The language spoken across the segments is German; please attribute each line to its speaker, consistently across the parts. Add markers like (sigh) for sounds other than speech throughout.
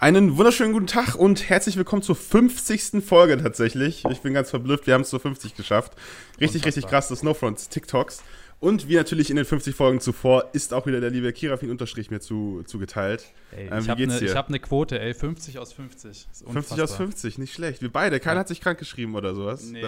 Speaker 1: Einen wunderschönen guten Tag und herzlich willkommen zur 50. Folge tatsächlich. Ich bin ganz verblüfft, wir haben es zur 50 geschafft. Richtig, richtig krass, das Snowfronts TikToks. Und wie natürlich in den 50 Folgen zuvor ist auch wieder der liebe Kirafin Unterstrich mir zu, zugeteilt.
Speaker 2: Ey, ähm, ich habe eine hab ne Quote, ey, 50 aus 50.
Speaker 1: 50 aus 50, nicht schlecht. Wir beide, keiner ja. hat sich krank geschrieben oder sowas. Nee.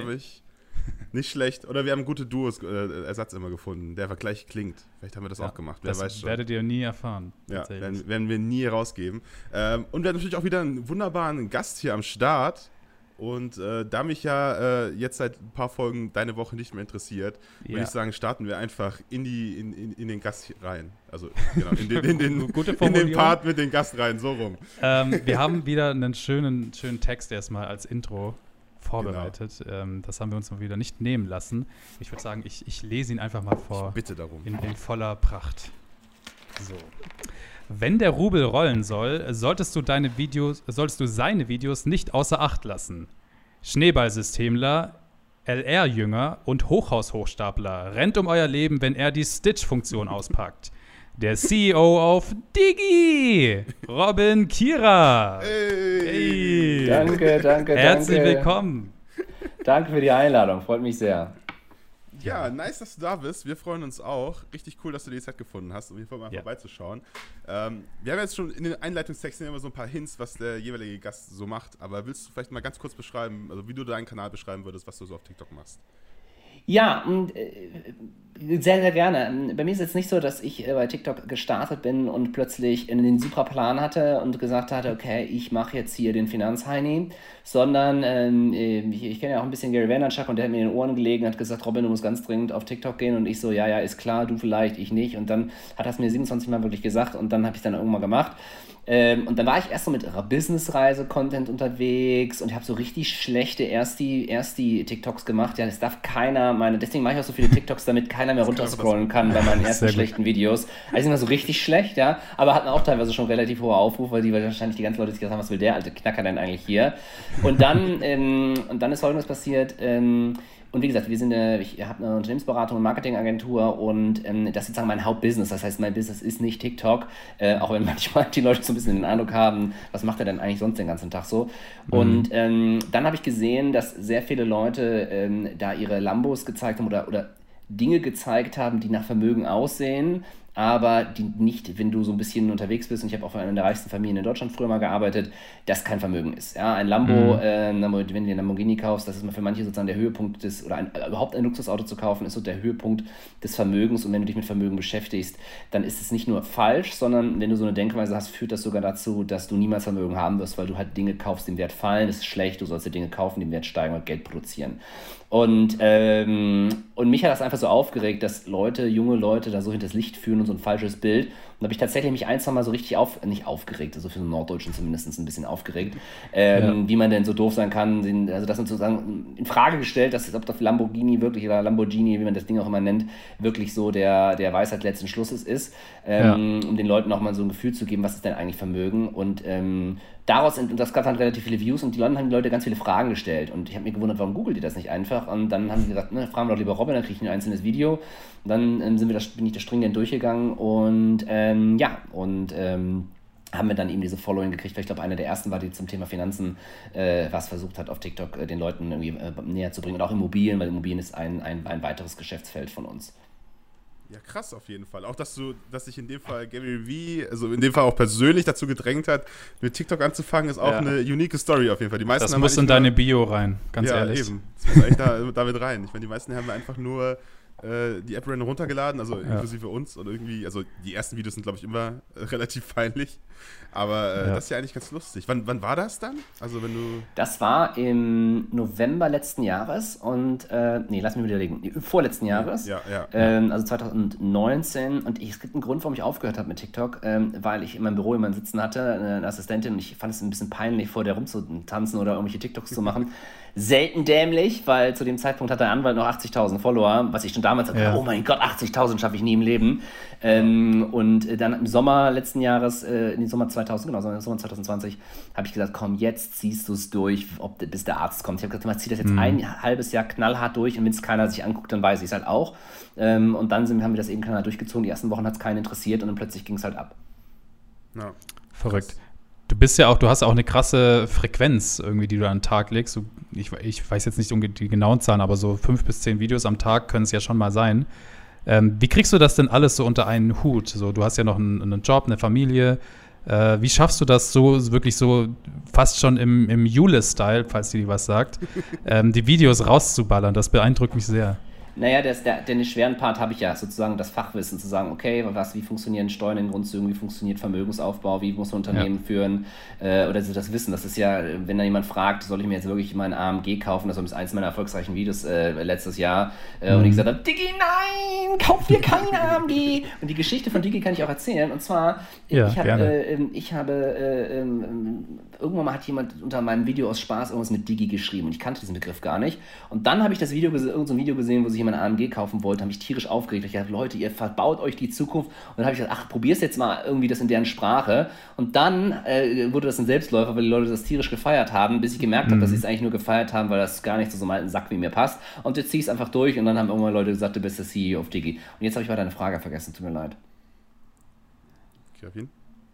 Speaker 1: (laughs) Nicht schlecht. Oder wir haben gute Duos, äh, Ersatz immer gefunden, der gleich klingt. Vielleicht haben wir das ja, auch gemacht.
Speaker 2: Wer das weiß schon. werdet ihr nie erfahren.
Speaker 1: Ja, werden, werden wir nie rausgeben. Ähm, und wir haben natürlich auch wieder einen wunderbaren Gast hier am Start. Und äh, da mich ja äh, jetzt seit ein paar Folgen deine Woche nicht mehr interessiert, ja. würde ich sagen, starten wir einfach in, die, in, in, in den Gast rein. Also genau, in den, in, den, (laughs) in den Part mit den Gast rein, so rum.
Speaker 2: Ähm, wir haben wieder einen schönen, schönen Text erstmal als Intro vorbereitet. Genau. Ähm, das haben wir uns mal wieder nicht nehmen lassen. Ich würde sagen, ich, ich lese ihn einfach mal vor.
Speaker 1: Ich bitte darum.
Speaker 2: In, in voller Pracht. So. Wenn der Rubel rollen soll, solltest du deine Videos, solltest du seine Videos nicht außer Acht lassen. Schneeballsystemler, LR-Jünger und Hochhaus-Hochstapler rennt um euer Leben, wenn er die Stitch-Funktion auspackt der CEO auf Digi, Robin Kira.
Speaker 3: Hey. hey. Danke, danke,
Speaker 2: Herzlich danke. willkommen.
Speaker 3: Danke für die Einladung, freut mich sehr.
Speaker 1: Ja, nice, dass du da bist. Wir freuen uns auch. Richtig cool, dass du die Zeit gefunden hast, um hier mal ja. vorbeizuschauen. Ähm, wir haben jetzt schon in den Einleitungstexten immer so ein paar Hints, was der jeweilige Gast so macht. Aber willst du vielleicht mal ganz kurz beschreiben, also wie du deinen Kanal beschreiben würdest, was du so auf TikTok machst?
Speaker 3: Ja, und, äh, sehr, sehr gerne. Bei mir ist es jetzt nicht so, dass ich äh, bei TikTok gestartet bin und plötzlich den super Plan hatte und gesagt hatte, okay, ich mache jetzt hier den Finanzheini, sondern ähm, äh, ich, ich kenne ja auch ein bisschen Gary Vaynerchuk und der hat mir in den Ohren gelegen hat gesagt, Robin, du musst ganz dringend auf TikTok gehen. Und ich so, ja, ja, ist klar, du vielleicht, ich nicht. Und dann hat er es mir 27 Mal wirklich gesagt und dann habe ich es dann irgendwann gemacht ähm, und dann war ich erst so mit Business-Reise-Content unterwegs und ich habe so richtig schlechte erst die, erst die TikToks gemacht. Ja, das darf keiner meine, deswegen mache ich auch so viele TikToks, damit keiner mehr runterscrollen kann bei meinen (laughs) ersten schlechten Videos. Also immer so richtig schlecht, ja, aber hatten auch teilweise schon relativ hohe Aufrufe, weil die wahrscheinlich die ganzen Leute sich gesagt haben, was will der alte Knacker denn eigentlich hier? Und dann, ähm, und dann ist folgendes passiert, ähm, und wie gesagt, wir sind eine, ich habe eine Unternehmensberatung und Marketingagentur und ähm, das ist sozusagen mein Hauptbusiness. Das heißt, mein Business ist nicht TikTok, äh, auch wenn (laughs) manchmal die Leute so ein bisschen den Eindruck haben, was macht er denn eigentlich sonst den ganzen Tag so? Mhm. Und ähm, dann habe ich gesehen, dass sehr viele Leute ähm, da ihre Lambos gezeigt haben oder, oder Dinge gezeigt haben, die nach Vermögen aussehen, aber die nicht, wenn du so ein bisschen unterwegs bist, und ich habe auch in einer der reichsten Familien in Deutschland früher mal gearbeitet, das kein Vermögen ist. Ja, ein Lambo, mhm. äh, wenn du dir einen Lamborghini kaufst, das ist mal für manche sozusagen der Höhepunkt des, oder ein, überhaupt ein Luxusauto zu kaufen, ist so der Höhepunkt des Vermögens. Und wenn du dich mit Vermögen beschäftigst, dann ist es nicht nur falsch, sondern wenn du so eine Denkweise hast, führt das sogar dazu, dass du niemals Vermögen haben wirst, weil du halt Dinge kaufst, die im Wert fallen. Das ist schlecht, du sollst dir Dinge kaufen, die im Wert steigen und Geld produzieren. Und, ähm, und mich hat das einfach so aufgeregt, dass Leute, junge Leute da so hinter das Licht führen und so ein falsches Bild. Und habe ich tatsächlich mich ein, zwei Mal so richtig auf, nicht aufgeregt, also für den Norddeutschen zumindest ein bisschen aufgeregt, ähm, ja. wie man denn so doof sein kann, also das sozusagen in Frage gestellt, dass ob das Lamborghini wirklich oder Lamborghini, wie man das Ding auch immer nennt, wirklich so der, der Weisheit letzten Schlusses ist, ähm, ja. um den Leuten auch mal so ein Gefühl zu geben, was ist denn eigentlich Vermögen und ähm, daraus, und das gab dann relativ viele Views und die Leute haben die Leute ganz viele Fragen gestellt. Und ich habe mich gewundert, warum googelt ihr das nicht einfach? Und dann haben sie gesagt, ne, fragen wir doch lieber Robin, dann kriege ich ein einzelnes Video. Und dann ähm, sind wir das, bin ich das stringent durchgegangen und ähm, ja, und ähm, haben wir dann eben diese Following gekriegt, weil ich glaube, einer der ersten war, die zum Thema Finanzen äh, was versucht hat, auf TikTok äh, den Leuten irgendwie äh, näher zu bringen. Und auch Immobilien, weil Immobilien ist ein, ein, ein weiteres Geschäftsfeld von uns.
Speaker 1: Ja, krass auf jeden Fall. Auch, dass du, dass sich in dem Fall Gary V, also in dem Fall auch persönlich dazu gedrängt hat, mit TikTok anzufangen, ist auch ja. eine unique Story auf jeden Fall.
Speaker 2: Die meisten das muss in deine Bio rein, ganz ja, ehrlich. eben.
Speaker 1: Das muss eigentlich da, (laughs) damit rein. Ich meine, die meisten haben einfach nur äh, die App random runtergeladen, also ja. inklusive uns und irgendwie, also die ersten Videos sind, glaube ich, immer äh, (laughs) relativ peinlich. Aber äh, ja. das ist ja eigentlich ganz lustig. Wann, wann war das dann? Also wenn du.
Speaker 3: Das war im November letzten Jahres und äh, nee, lass mich überlegen. Vorletzten Jahres.
Speaker 1: Ja, ja.
Speaker 3: Ähm, also 2019. Und ich, es gibt einen Grund, warum ich aufgehört habe mit TikTok, ähm, weil ich in meinem Büro jemanden sitzen hatte, eine Assistentin, und ich fand es ein bisschen peinlich, vor der rumzutanzen oder irgendwelche TikToks zu machen. (laughs) Selten dämlich, weil zu dem Zeitpunkt hat der Anwalt noch 80.000 Follower, was ich schon damals hatte. Ja. Oh mein Gott, 80.000 schaffe ich nie im Leben. Ähm, und dann im Sommer letzten Jahres, äh, in den Sommer 2000, genau, im Sommer 2020, habe ich gesagt, komm, jetzt ziehst du es durch, ob, bis der Arzt kommt. Ich habe gesagt, man zieht das jetzt mhm. ein halbes Jahr knallhart durch und wenn es keiner sich anguckt, dann weiß ich es halt auch. Ähm, und dann sind, haben wir das eben knallhart durchgezogen. Die ersten Wochen hat es keinen interessiert und dann plötzlich ging es halt ab.
Speaker 2: Ja. Verrückt. Du bist ja auch, du hast auch eine krasse Frequenz irgendwie, die du an den Tag legst. Ich, ich weiß jetzt nicht die genauen Zahlen, aber so fünf bis zehn Videos am Tag können es ja schon mal sein. Ähm, wie kriegst du das denn alles so unter einen Hut? So, du hast ja noch einen, einen Job, eine Familie. Äh, wie schaffst du das so wirklich so fast schon im, im Jule-Style, falls dir was sagt, (laughs) ähm, die Videos rauszuballern? Das beeindruckt mich sehr.
Speaker 3: Naja, das, der, den schweren Part habe ich ja sozusagen das Fachwissen zu sagen, okay, was, wie funktionieren Steuern in Grundzügen, wie funktioniert Vermögensaufbau, wie muss man Unternehmen ja. führen äh, oder so das Wissen. Das ist ja, wenn da jemand fragt, soll ich mir jetzt wirklich meinen AMG kaufen, das war eins meiner erfolgreichen Videos äh, letztes Jahr äh, mhm. und ich gesagt habe, Digi, nein, kauf dir keinen AMG. Und die Geschichte von Digi kann ich auch erzählen und zwar,
Speaker 2: ja,
Speaker 3: ich, hab, äh, ähm, ich habe äh, ähm, irgendwann mal hat jemand unter meinem Video aus Spaß irgendwas mit Digi geschrieben und ich kannte diesen Begriff gar nicht. Und dann habe ich das Video, irgendein so Video gesehen, wo sich jemand AMG kaufen wollte, habe mich tierisch aufgeregt. Ich dachte, Leute, ihr verbaut euch die Zukunft. Und dann habe ich gesagt, ach, probier's jetzt mal irgendwie das in deren Sprache. Und dann äh, wurde das ein Selbstläufer, weil die Leute das tierisch gefeiert haben, bis ich gemerkt mhm. habe, dass sie es eigentlich nur gefeiert haben, weil das gar nicht zu so einem alten Sack wie mir passt. Und jetzt ziehe ich es einfach durch und dann haben irgendwann Leute gesagt, du bist der CEO auf Digi. Und jetzt habe ich mal deine Frage vergessen, tut mir leid.
Speaker 2: Kevin?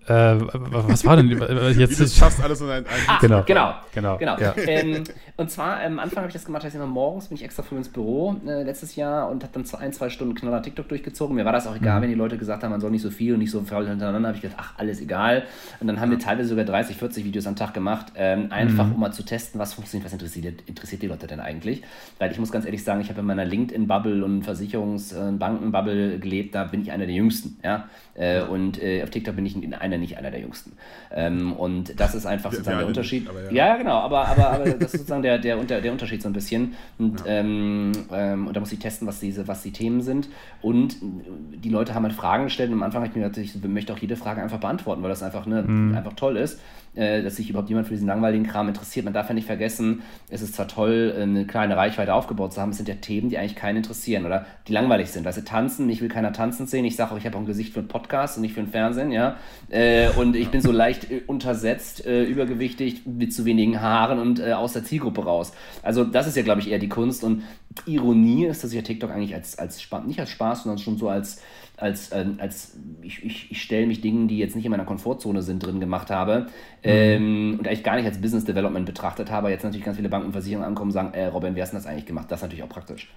Speaker 2: Äh, was war denn
Speaker 1: jetzt? Wie du schaffst alles in ein, ein
Speaker 3: ah, genau. genau, genau, genau. Ja. Ähm, und zwar ähm, am Anfang habe ich das gemacht, heißt immer morgens bin ich extra früh ins Büro äh, letztes Jahr und habe dann ein, zwei Stunden knaller TikTok durchgezogen. Mir war das auch egal, mhm. wenn die Leute gesagt haben, man soll nicht so viel und nicht so faul hintereinander. Habe ich gedacht, ach alles egal. Und dann haben wir teilweise sogar 30, 40 Videos am Tag gemacht, ähm, einfach mhm. um mal zu testen, was funktioniert, was interessiert, interessiert die Leute denn eigentlich. Weil ich muss ganz ehrlich sagen, ich habe in meiner LinkedIn-Bubble und Versicherungs- und äh, Banken-Bubble gelebt. Da bin ich einer der Jüngsten, ja. Äh, und äh, auf TikTok bin ich einer nicht einer der Jüngsten. Ähm, und das ist einfach sozusagen ja, der Unterschied. Aber ja. ja. genau, aber, aber, aber das ist sozusagen der, der, der Unterschied so ein bisschen. Und, ja. ähm, ähm, und da muss ich testen, was, diese, was die Themen sind. Und die Leute haben halt Fragen gestellt und am Anfang habe ich mir gedacht, ich möchte auch jede Frage einfach beantworten, weil das einfach, ne, mhm. einfach toll ist äh, dass sich überhaupt jemand für diesen langweiligen Kram interessiert. Man darf ja nicht vergessen, es ist zwar toll, eine kleine Reichweite aufgebaut zu haben, es sind ja Themen, die eigentlich keinen interessieren oder die langweilig sind. Weißt du, tanzen, mich will keiner tanzen sehen. Ich sage auch, ich habe auch ein Gesicht für einen Podcast und nicht für einen Fernsehen, ja. Äh, und ich bin so leicht äh, untersetzt, äh, übergewichtig, mit zu wenigen Haaren und äh, aus der Zielgruppe raus. Also, das ist ja, glaube ich, eher die Kunst. Und Ironie ist, dass ich ja TikTok eigentlich als, als nicht als Spaß, sondern schon so als als, äh, als ich, ich, ich stelle mich Dingen, die jetzt nicht in meiner Komfortzone sind, drin gemacht habe mhm. ähm, und eigentlich gar nicht als Business Development betrachtet habe, jetzt natürlich ganz viele Banken und Versicherungen ankommen und sagen, äh, Robin, wie hast du das eigentlich gemacht? Das ist natürlich auch praktisch.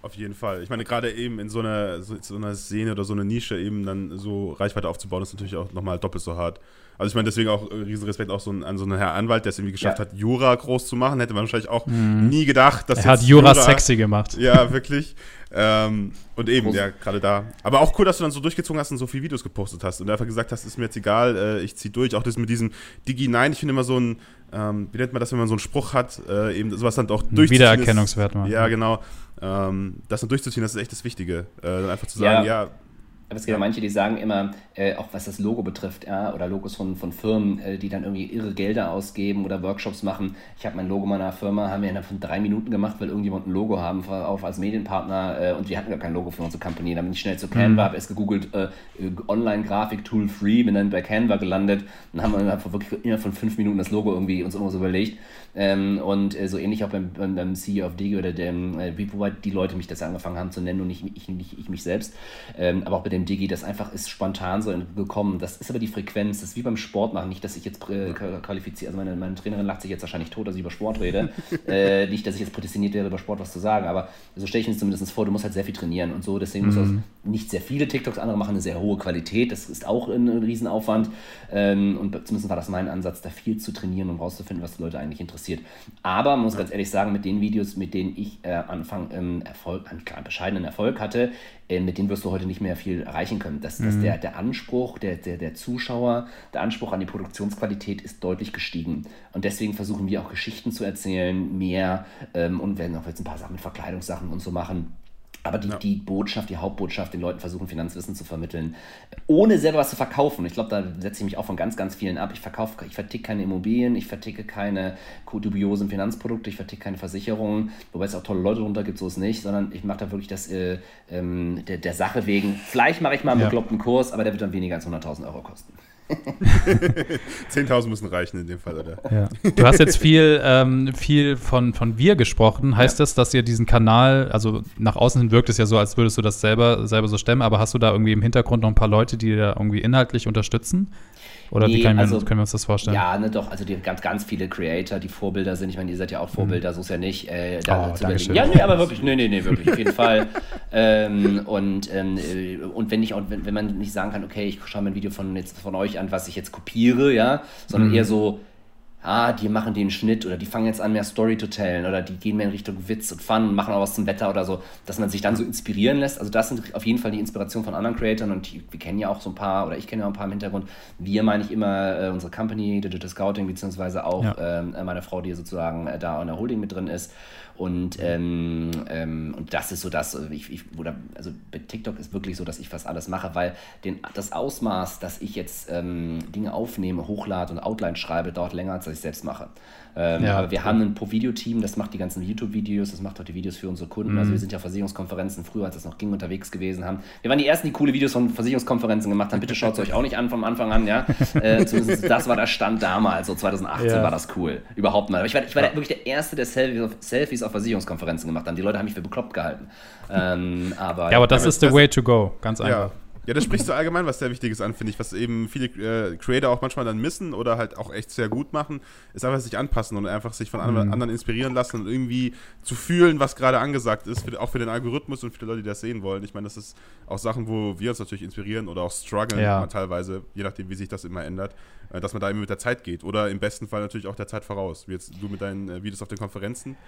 Speaker 1: Auf jeden Fall. Ich meine, gerade eben in so einer, so, so einer Szene oder so einer Nische eben dann so Reichweite aufzubauen, ist natürlich auch nochmal doppelt so hart. Also ich meine, deswegen auch äh, riesen Respekt auch so an so einen Herr Anwalt, der es irgendwie geschafft ja. hat, Jura groß zu machen. Hätte man wahrscheinlich auch mhm. nie gedacht, dass
Speaker 2: er hat Jura, Jura sexy gemacht.
Speaker 1: Ja, wirklich. (laughs) ähm, und eben, ja, gerade da. Aber auch cool, dass du dann so durchgezogen hast und so viele Videos gepostet hast und einfach gesagt hast, ist mir jetzt egal, äh, ich zieh durch. Auch das mit diesem Digi 9, ich finde immer so ein, ähm, wie nennt man das, wenn man so einen Spruch hat, äh, eben sowas dann auch durchzuziehen.
Speaker 2: Wiedererkennungswert
Speaker 1: mal. Ja, genau. Ähm, das dann durchzuziehen, das ist echt das Wichtige. Äh, dann einfach zu sagen, ja, ja
Speaker 3: aber es gibt ja manche, die sagen immer, äh, auch was das Logo betrifft, ja, oder Logos von, von Firmen, äh, die dann irgendwie irre Gelder ausgeben oder Workshops machen. Ich habe mein Logo meiner Firma, haben wir innerhalb von drei Minuten gemacht, weil irgendjemand ein Logo haben auf als Medienpartner äh, und wir hatten gar kein Logo für unsere Company. Dann bin ich schnell zu Canva, mhm. habe erst gegoogelt, äh, Online-Grafik-Tool free, bin dann bei Canva gelandet und haben wir wirklich innerhalb von fünf Minuten das Logo irgendwie uns irgendwas überlegt. Ähm, und äh, so ähnlich auch beim, beim, beim CEO of Digi oder dem, äh, wie, wobei die Leute mich das angefangen haben zu nennen und nicht ich, nicht, ich mich selbst. Ähm, aber auch bei dem Digi, das einfach ist spontan so gekommen. Das ist aber die Frequenz, das ist wie beim Sport machen. Nicht, dass ich jetzt äh, qualifiziere, also meine, meine Trainerin lacht sich jetzt wahrscheinlich tot, dass ich über Sport rede. (laughs) äh, nicht, dass ich jetzt prädestiniert wäre, über Sport was zu sagen, aber so stelle ich mir zumindest vor, du musst halt sehr viel trainieren und so. Deswegen mhm. muss du nicht sehr viele TikToks, andere machen eine sehr hohe Qualität. Das ist auch ein, ein Riesenaufwand. Ähm, und zumindest war das mein Ansatz, da viel zu trainieren, um rauszufinden, was die Leute eigentlich interessiert. Aber man muss ganz ehrlich sagen, mit den Videos, mit denen ich äh, Anfang ähm, Erfolg, einen kleinen bescheidenen Erfolg hatte, mit denen wirst du heute nicht mehr viel erreichen können. Das, mhm. der, der Anspruch der, der, der Zuschauer, der Anspruch an die Produktionsqualität ist deutlich gestiegen. Und deswegen versuchen wir auch Geschichten zu erzählen, mehr ähm, und werden auch jetzt ein paar Sachen mit Verkleidungssachen und so machen aber die, ja. die Botschaft, die Hauptbotschaft, den Leuten versuchen, Finanzwissen zu vermitteln, ohne selber was zu verkaufen. Ich glaube, da setze ich mich auch von ganz, ganz vielen ab. Ich verkaufe, ich verticke keine Immobilien, ich verticke keine dubiosen Finanzprodukte, ich verticke keine Versicherungen, wobei es auch tolle Leute drunter gibt, so ist nicht, sondern ich mache da wirklich das äh, ähm, der, der, Sache wegen. Vielleicht mache ich mal einen ja. bekloppten Kurs, aber der wird dann weniger als 100.000 Euro kosten. (laughs)
Speaker 1: 10.000 müssen reichen in dem Fall, oder?
Speaker 2: Ja. Du hast jetzt viel, ähm, viel von, von wir gesprochen. Heißt ja. das, dass ihr diesen Kanal, also nach außen hin wirkt es ja so, als würdest du das selber, selber so stemmen, aber hast du da irgendwie im Hintergrund noch ein paar Leute, die da irgendwie inhaltlich unterstützen? Oder nee, wie können wir, also, können wir, uns das vorstellen?
Speaker 3: Ja, ne, doch, also die ganz, ganz viele Creator, die Vorbilder sind. Ich meine, ihr seid ja auch Vorbilder, mhm. so ist ja nicht. Äh,
Speaker 2: da oh,
Speaker 3: ja, nee, aber wirklich, nee, nee, nee, wirklich, auf jeden Fall. (laughs) Ähm, und, ähm, äh, und wenn ich auch, wenn, wenn man nicht sagen kann, okay, ich schaue mir ein Video von, jetzt, von euch an, was ich jetzt kopiere, ja, sondern mhm. eher so, ah, die machen den Schnitt oder die fangen jetzt an, mehr Story zu tellen oder die gehen mehr in Richtung Witz und Fun und machen auch was zum Wetter oder so, dass man sich dann so inspirieren lässt. Also das sind auf jeden Fall die Inspiration von anderen Creatoren und die, wir kennen ja auch so ein paar oder ich kenne ja auch ein paar im Hintergrund. Wir meine ich immer äh, unsere Company, Digital Scouting, beziehungsweise auch ja. äh, meine Frau, die sozusagen äh, da in der Holding mit drin ist. Und, ähm, ähm, und das ist so das, äh, ich, ich, oder, also bei TikTok ist wirklich so, dass ich fast alles mache, weil den, das Ausmaß, dass ich jetzt ähm, Dinge aufnehme, hochlade und Outline schreibe, dauert länger, als ich selbst mache. Ähm, ja, aber wir haben ein Pro-Video-Team, das macht die ganzen YouTube-Videos, das macht auch die Videos für unsere Kunden. Mhm. Also wir sind ja Versicherungskonferenzen früher, als das noch ging, unterwegs gewesen haben. Wir waren die ersten, die coole Videos von Versicherungskonferenzen gemacht haben. Bitte schaut es (laughs) euch auch nicht an vom Anfang an, ja. Äh, zumindest das war der Stand damals, so 2018 ja. war das cool. Überhaupt mal. Aber ich war, ich war ja. wirklich der Erste, der Selfies auf, Selfies auf Versicherungskonferenzen gemacht hat. Die Leute haben mich für bekloppt gehalten. Ähm, aber,
Speaker 2: ja, aber das ist the way to go, ganz einfach.
Speaker 1: Ja, das sprichst du allgemein was sehr Wichtiges an, finde ich, was eben viele äh, Creator auch manchmal dann missen oder halt auch echt sehr gut machen, ist einfach sich anpassen und einfach sich von mhm. anderen inspirieren lassen und irgendwie zu fühlen, was gerade angesagt ist, für, auch für den Algorithmus und für die Leute, die das sehen wollen. Ich meine, das ist auch Sachen, wo wir uns natürlich inspirieren oder auch strugglen ja. teilweise, je nachdem, wie sich das immer ändert, äh, dass man da immer mit der Zeit geht oder im besten Fall natürlich auch der Zeit voraus, wie jetzt du mit deinen äh, Videos auf den Konferenzen.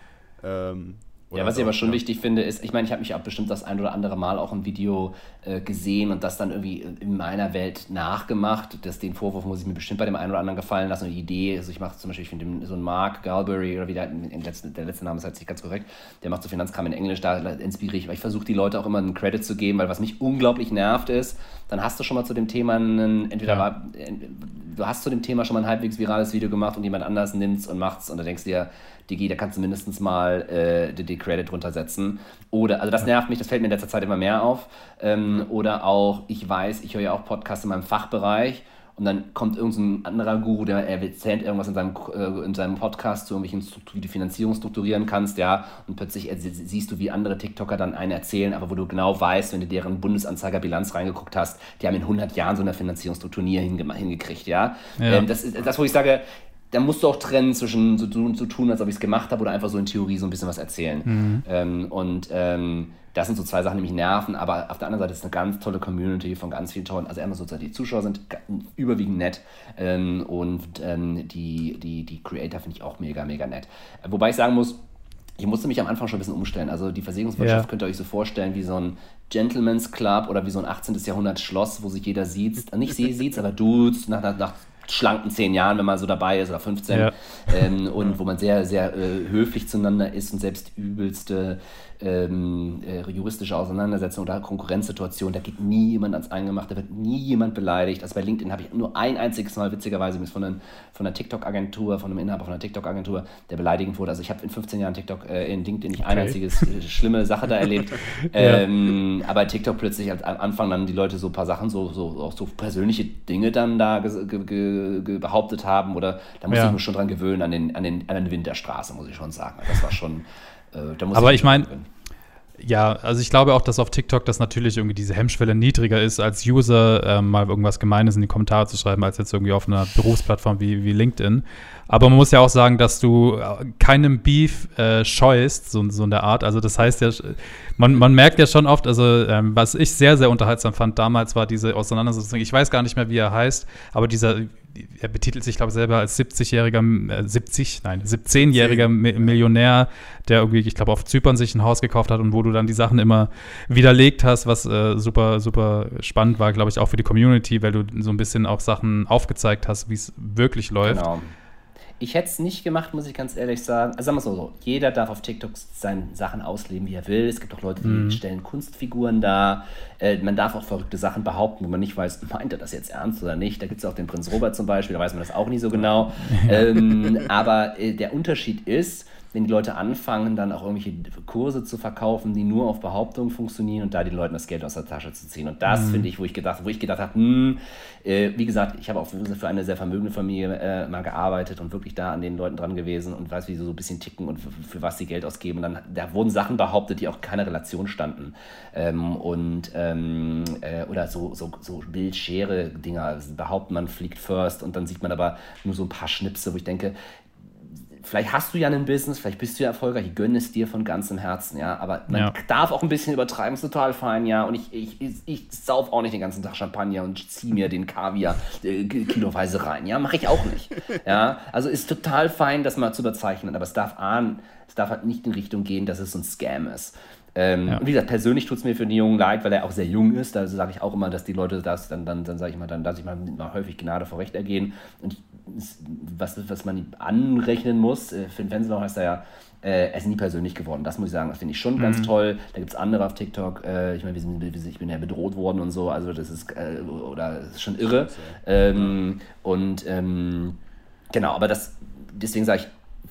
Speaker 3: Ähm, ja, was ich aber schon ja. wichtig finde, ist, ich meine, ich habe mich auch bestimmt das ein oder andere Mal auch ein Video äh, gesehen und das dann irgendwie in meiner Welt nachgemacht. Das, den Vorwurf muss ich mir bestimmt bei dem einen oder anderen gefallen lassen. Und die Idee, also ich mache zum Beispiel, ich finde so einen Mark Galbury oder wie der, letzten, der letzte Name ist halt nicht ganz korrekt, der macht so Finanzkram in Englisch, da inspiriere ich, weil ich versuche die Leute auch immer einen Credit zu geben, weil was mich unglaublich nervt ist, dann hast du schon mal zu dem Thema einen, entweder ja. war, du hast zu dem Thema schon mal ein halbwegs virales Video gemacht und jemand anders nimmt es und macht es und da denkst du dir, Digi, da kannst du mindestens mal äh, die, die Credit drunter setzen. Oder, also das nervt mich, das fällt mir in letzter Zeit immer mehr auf. Ähm, oder auch, ich weiß, ich höre ja auch Podcasts in meinem Fachbereich und dann kommt irgendein anderer Guru, der erzählt irgendwas in seinem, äh, in seinem Podcast zu irgendwelchen wie du Finanzierung strukturieren kannst, ja, und plötzlich siehst du, wie andere TikToker dann einen erzählen, aber wo du genau weißt, wenn du deren Bundesanzeigerbilanz reingeguckt hast, die haben in 100 Jahren so eine Finanzierungsstruktur nie hingekriegt, ja. ja. Ähm, das ist das, wo ich sage, da musst du auch trennen zwischen so, so, tun, als ob ich es gemacht habe oder einfach so in Theorie so ein bisschen was erzählen. Mhm. Ähm, und ähm, das sind so zwei Sachen, die mich nerven, aber auf der anderen Seite ist es eine ganz tolle Community von ganz vielen tollen, also einmal sozusagen die Zuschauer sind überwiegend nett ähm, und ähm, die, die, die Creator finde ich auch mega, mega nett. Wobei ich sagen muss, ich musste mich am Anfang schon ein bisschen umstellen. Also die Versicherungswirtschaft ja. könnt ihr euch so vorstellen wie so ein Gentleman's Club oder wie so ein 18. Jahrhundert Schloss, wo sich jeder sieht, nicht sie sieht, aber duzt nach, nach, nach schlanken zehn Jahren, wenn man so dabei ist, oder 15. Ja. Ähm, und wo man sehr, sehr äh, höflich zueinander ist und selbst übelste ähm, äh, juristische Auseinandersetzung oder Konkurrenzsituation, da geht nie jemand ans Eingemachte, da wird nie jemand beleidigt. Also bei LinkedIn habe ich nur ein einziges Mal, witzigerweise, von, einem, von einer TikTok-Agentur, von einem Inhaber von einer TikTok-Agentur, der beleidigend wurde. Also ich habe in 15 Jahren TikTok, äh, in LinkedIn nicht okay. ein einziges äh, schlimme Sache da erlebt. (laughs) ähm, aber TikTok plötzlich am Anfang dann die Leute so ein paar Sachen, so, so auch so persönliche Dinge dann da behauptet haben oder da muss ja. ich mich schon dran gewöhnen an den, an den, an den Winterstraße, muss ich schon sagen. Das war schon
Speaker 2: Aber ich, ich meine, ja, also ich glaube auch, dass auf TikTok das natürlich irgendwie diese Hemmschwelle niedriger ist, als User äh, mal irgendwas Gemeines in die Kommentare zu schreiben, als jetzt irgendwie auf einer Berufsplattform wie, wie LinkedIn. Aber man muss ja auch sagen, dass du äh, keinem Beef äh, scheust, so, so in der Art. Also das heißt ja, man, man merkt ja schon oft, also ähm, was ich sehr, sehr unterhaltsam fand damals, war diese Auseinandersetzung. Ich weiß gar nicht mehr, wie er heißt, aber dieser, er betitelt sich, glaube ich, selber als 70-jähriger, äh, 70, nein, 17-jähriger Millionär, der irgendwie, ich glaube, auf Zypern sich ein Haus gekauft hat und wo du dann die Sachen immer widerlegt hast, was äh, super, super spannend war, glaube ich, auch für die Community, weil du so ein bisschen auch Sachen aufgezeigt hast, wie es wirklich läuft. Genau.
Speaker 3: Ich hätte es nicht gemacht, muss ich ganz ehrlich sagen. Also sagen wir es so, jeder darf auf TikTok seine Sachen ausleben, wie er will. Es gibt auch Leute, die mhm. stellen Kunstfiguren da. Äh, man darf auch verrückte Sachen behaupten, wo man nicht weiß, (laughs) meint er das jetzt ernst oder nicht. Da gibt es auch den Prinz Robert zum Beispiel, da weiß man das auch nie so genau. (laughs) ähm, aber äh, der Unterschied ist, wenn die Leute anfangen, dann auch irgendwelche Kurse zu verkaufen, die nur auf Behauptungen funktionieren und da den Leuten das Geld aus der Tasche zu ziehen. Und das mhm. finde ich, wo ich gedacht, wo ich gedacht habe, hm, äh, wie gesagt, ich habe auch für eine sehr vermögende Familie äh, mal gearbeitet und wirklich da an den Leuten dran gewesen und weiß, wie sie so ein bisschen ticken und für, für was sie Geld ausgeben. Und dann da wurden Sachen behauptet, die auch keine Relation standen. Ähm, und ähm, äh, oder so, so, so Bildschere-Dinger behaupten, man fliegt first und dann sieht man aber nur so ein paar Schnipse, wo ich denke, vielleicht hast du ja ein Business, vielleicht bist du ja erfolgreich, ich gönne es dir von ganzem Herzen, ja, aber man ja. darf auch ein bisschen übertreiben, ist total fein, ja, und ich, ich, ich, ich sauf auch nicht den ganzen Tag Champagner und ziehe mir den Kaviar äh, kiloweise rein, ja, mache ich auch nicht, ja, also ist total fein, das mal zu überzeichnen, aber es darf an, es darf halt nicht in Richtung gehen, dass es so ein Scam ist. Ähm, ja. Und wie gesagt, persönlich tut es mir für den Jungen leid, weil er auch sehr jung ist. Da sage ich auch immer, dass die Leute das dann, dann, dann sage ich mal, dann lasse ich mal, mal häufig Gnade vor Recht ergehen. Und ich, was, was man anrechnen muss, äh, Finn Fenslau heißt er ja, äh, er ist nie persönlich geworden. Das muss ich sagen, das finde ich schon mhm. ganz toll. Da gibt es andere auf TikTok. Äh, ich meine, ich bin ja bedroht worden und so. Also das ist, äh, oder das ist schon irre. Ähm, und ähm, genau, aber das, deswegen sage ich,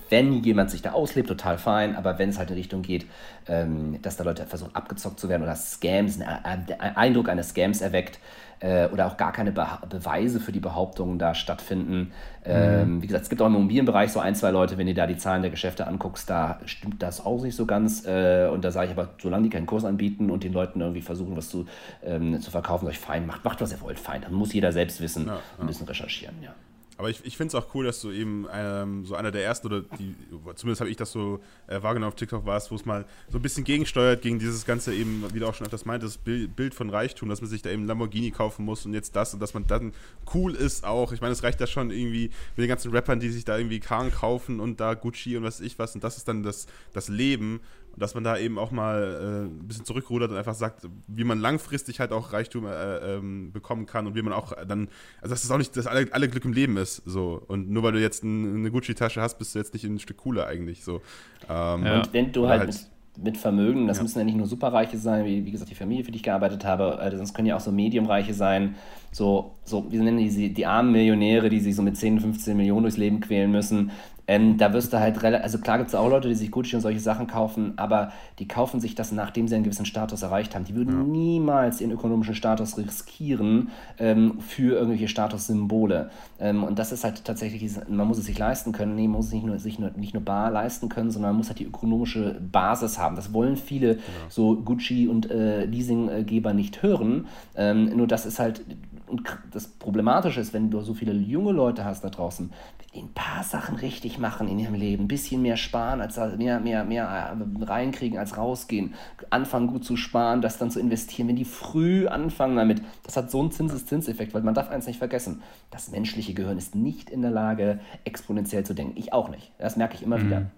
Speaker 3: wenn jemand sich da auslebt, total fein, aber wenn es halt in Richtung geht, ähm, dass da Leute versuchen abgezockt zu werden oder Scams, einen Eindruck eines Scams erweckt äh, oder auch gar keine Be Beweise für die Behauptungen da stattfinden. Ähm, mhm. Wie gesagt, es gibt auch im Immobilienbereich so ein, zwei Leute, wenn du da die Zahlen der Geschäfte anguckst, da stimmt das auch nicht so ganz. Äh, und da sage ich aber, solange die keinen Kurs anbieten und den Leuten irgendwie versuchen, was zu, ähm, zu verkaufen, sage ich, fein, macht, macht was ihr wollt, fein. Dann muss jeder selbst wissen, ja, ja. ein bisschen recherchieren, ja.
Speaker 1: Aber ich, ich finde es auch cool, dass du eben ähm, so einer der ersten, oder die, zumindest habe ich das so äh, wahrgenommen auf TikTok warst, wo es mal so ein bisschen gegensteuert gegen dieses ganze eben, wie du auch schon öfters meintest, Bild, Bild von Reichtum, dass man sich da eben Lamborghini kaufen muss und jetzt das und dass man dann cool ist auch. Ich meine, es reicht ja schon irgendwie mit den ganzen Rappern, die sich da irgendwie Karren kaufen und da Gucci und was weiß ich was und das ist dann das, das Leben dass man da eben auch mal äh, ein bisschen zurückrudert und einfach sagt, wie man langfristig halt auch Reichtum äh, ähm, bekommen kann und wie man auch dann, also dass es auch nicht, dass alle, alle Glück im Leben ist, so. Und nur weil du jetzt ein, eine Gucci-Tasche hast, bist du jetzt nicht ein Stück cooler eigentlich, so.
Speaker 3: Ähm, ja. Und wenn du halt, halt mit Vermögen, das ja. müssen ja nicht nur Superreiche sein, wie, wie gesagt die Familie, für die ich gearbeitet habe, äh, sonst können ja auch so Mediumreiche sein, so, so wie nennen die, die armen Millionäre, die sich so mit 10, 15 Millionen durchs Leben quälen müssen, ähm, da wirst du halt relativ, also klar gibt es auch Leute, die sich Gucci und solche Sachen kaufen, aber die kaufen sich das, nachdem sie einen gewissen Status erreicht haben. Die würden ja. niemals ihren ökonomischen Status riskieren ähm, für irgendwelche Statussymbole. Ähm, und das ist halt tatsächlich, man muss es sich leisten können. Nee, man muss es nicht nur, sich nur, nicht nur bar leisten können, sondern man muss halt die ökonomische Basis haben. Das wollen viele genau. so Gucci- und äh, Leasinggeber nicht hören. Ähm, nur das ist halt und das Problematische ist, wenn du so viele junge Leute hast da draußen, ein paar Sachen richtig machen in ihrem Leben, ein bisschen mehr sparen, als mehr, mehr, mehr äh, reinkriegen als rausgehen, anfangen gut zu sparen, das dann zu investieren, wenn die früh anfangen damit, das hat so einen Zinseszinseffekt, weil man darf eins nicht vergessen, das menschliche Gehirn ist nicht in der Lage, exponentiell zu denken. Ich auch nicht. Das merke ich immer mhm. wieder.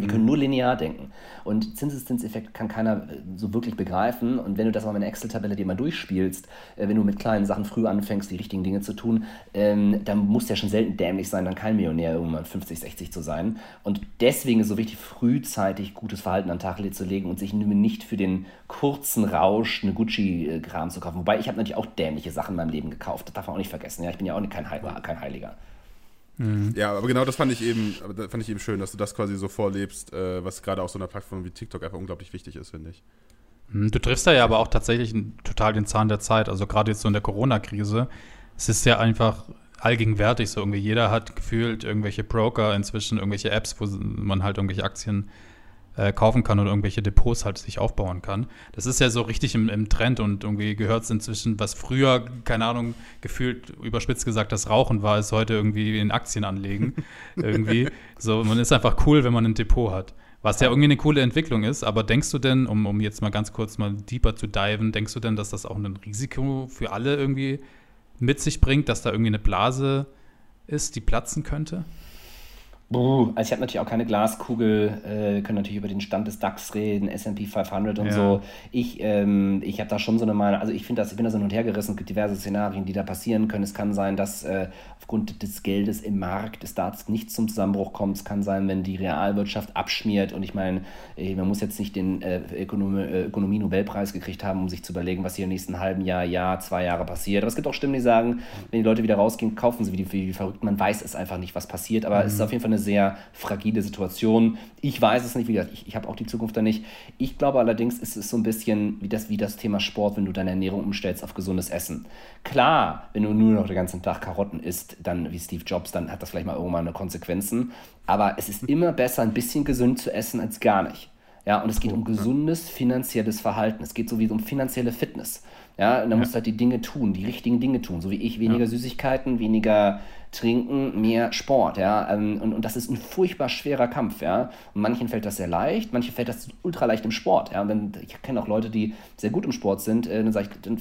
Speaker 3: Wir können nur linear denken. Und Zinseszinseffekt kann keiner äh, so wirklich begreifen. Und wenn du das mal in einer Excel-Tabelle dir mal durchspielst, äh, wenn du mit kleinen Sachen früh anfängst, die richtigen Dinge zu tun, ähm, dann muss ja schon selten dämlich sein, dann kein Millionär irgendwann 50, 60 zu sein. Und deswegen ist es so wichtig, frühzeitig gutes Verhalten an den Tag zu legen und sich nicht für den kurzen Rausch eine Gucci-Kram zu kaufen. Wobei ich habe natürlich auch dämliche Sachen in meinem Leben gekauft. Das darf man auch nicht vergessen. Ja, ich bin ja auch kein Heiliger.
Speaker 1: Mhm. Ja, aber genau das fand ich eben, fand ich eben schön, dass du das quasi so vorlebst, äh, was gerade auf so einer Plattform wie TikTok einfach unglaublich wichtig ist, finde ich.
Speaker 2: Mhm, du triffst da ja aber auch tatsächlich total den Zahn der Zeit. Also gerade jetzt so in der Corona-Krise. Es ist ja einfach allgegenwärtig so irgendwie. Jeder hat gefühlt irgendwelche Broker, inzwischen irgendwelche Apps, wo man halt irgendwelche Aktien äh, kaufen kann oder irgendwelche Depots halt sich aufbauen kann. Das ist ja so richtig im, im Trend und irgendwie gehört es inzwischen, was früher, keine Ahnung, gefühlt überspitzt gesagt, das Rauchen war, ist heute irgendwie in Aktien anlegen. (laughs) irgendwie. So, man ist einfach cool, wenn man ein Depot hat. Was ja irgendwie eine coole Entwicklung ist, aber denkst du denn, um, um jetzt mal ganz kurz mal deeper zu diven, denkst du denn, dass das auch ein Risiko für alle irgendwie mit sich bringt, dass da irgendwie eine Blase ist, die platzen könnte?
Speaker 3: Also ich habe natürlich auch keine Glaskugel, äh, können natürlich über den Stand des DAX reden, S&P 500 und ja. so. Ich, ähm, ich habe da schon so eine Meinung, also ich finde das, ich bin da so hin und her gerissen, es gibt diverse Szenarien, die da passieren können. Es kann sein, dass äh, aufgrund des Geldes im Markt des Staats nicht zum Zusammenbruch kommt. Es kann sein, wenn die Realwirtschaft abschmiert und ich meine, äh, man muss jetzt nicht den äh, Ökonomie, äh, Ökonomie-Nobelpreis gekriegt haben, um sich zu überlegen, was hier im nächsten halben Jahr, Jahr, zwei Jahre passiert. Aber es gibt auch Stimmen, die sagen, wenn die Leute wieder rausgehen, kaufen sie wie die, wie die Verrückten. Man weiß es einfach nicht, was passiert, aber mhm. es ist auf jeden Fall eine eine sehr fragile Situation. Ich weiß es nicht, wie gesagt, ich, ich habe auch die Zukunft da nicht. Ich glaube allerdings, ist es so ein bisschen wie das, wie das Thema Sport, wenn du deine Ernährung umstellst auf gesundes Essen. Klar, wenn du nur noch den ganzen Tag Karotten isst, dann wie Steve Jobs, dann hat das vielleicht mal irgendwann eine Konsequenzen. Aber es ist immer besser, ein bisschen gesund zu essen als gar nicht. Ja, und es geht um gesundes finanzielles Verhalten. Es geht sowieso um finanzielle Fitness. Ja, und dann ja. musst du halt die Dinge tun, die richtigen Dinge tun. So wie ich, weniger ja. Süßigkeiten, weniger trinken, mehr Sport. Ja, ähm, und, und das ist ein furchtbar schwerer Kampf. Ja, und manchen fällt das sehr leicht, manchen fällt das ultra leicht im Sport. Ja, und wenn, ich kenne auch Leute, die sehr gut im Sport sind, äh, dann sage ich, dann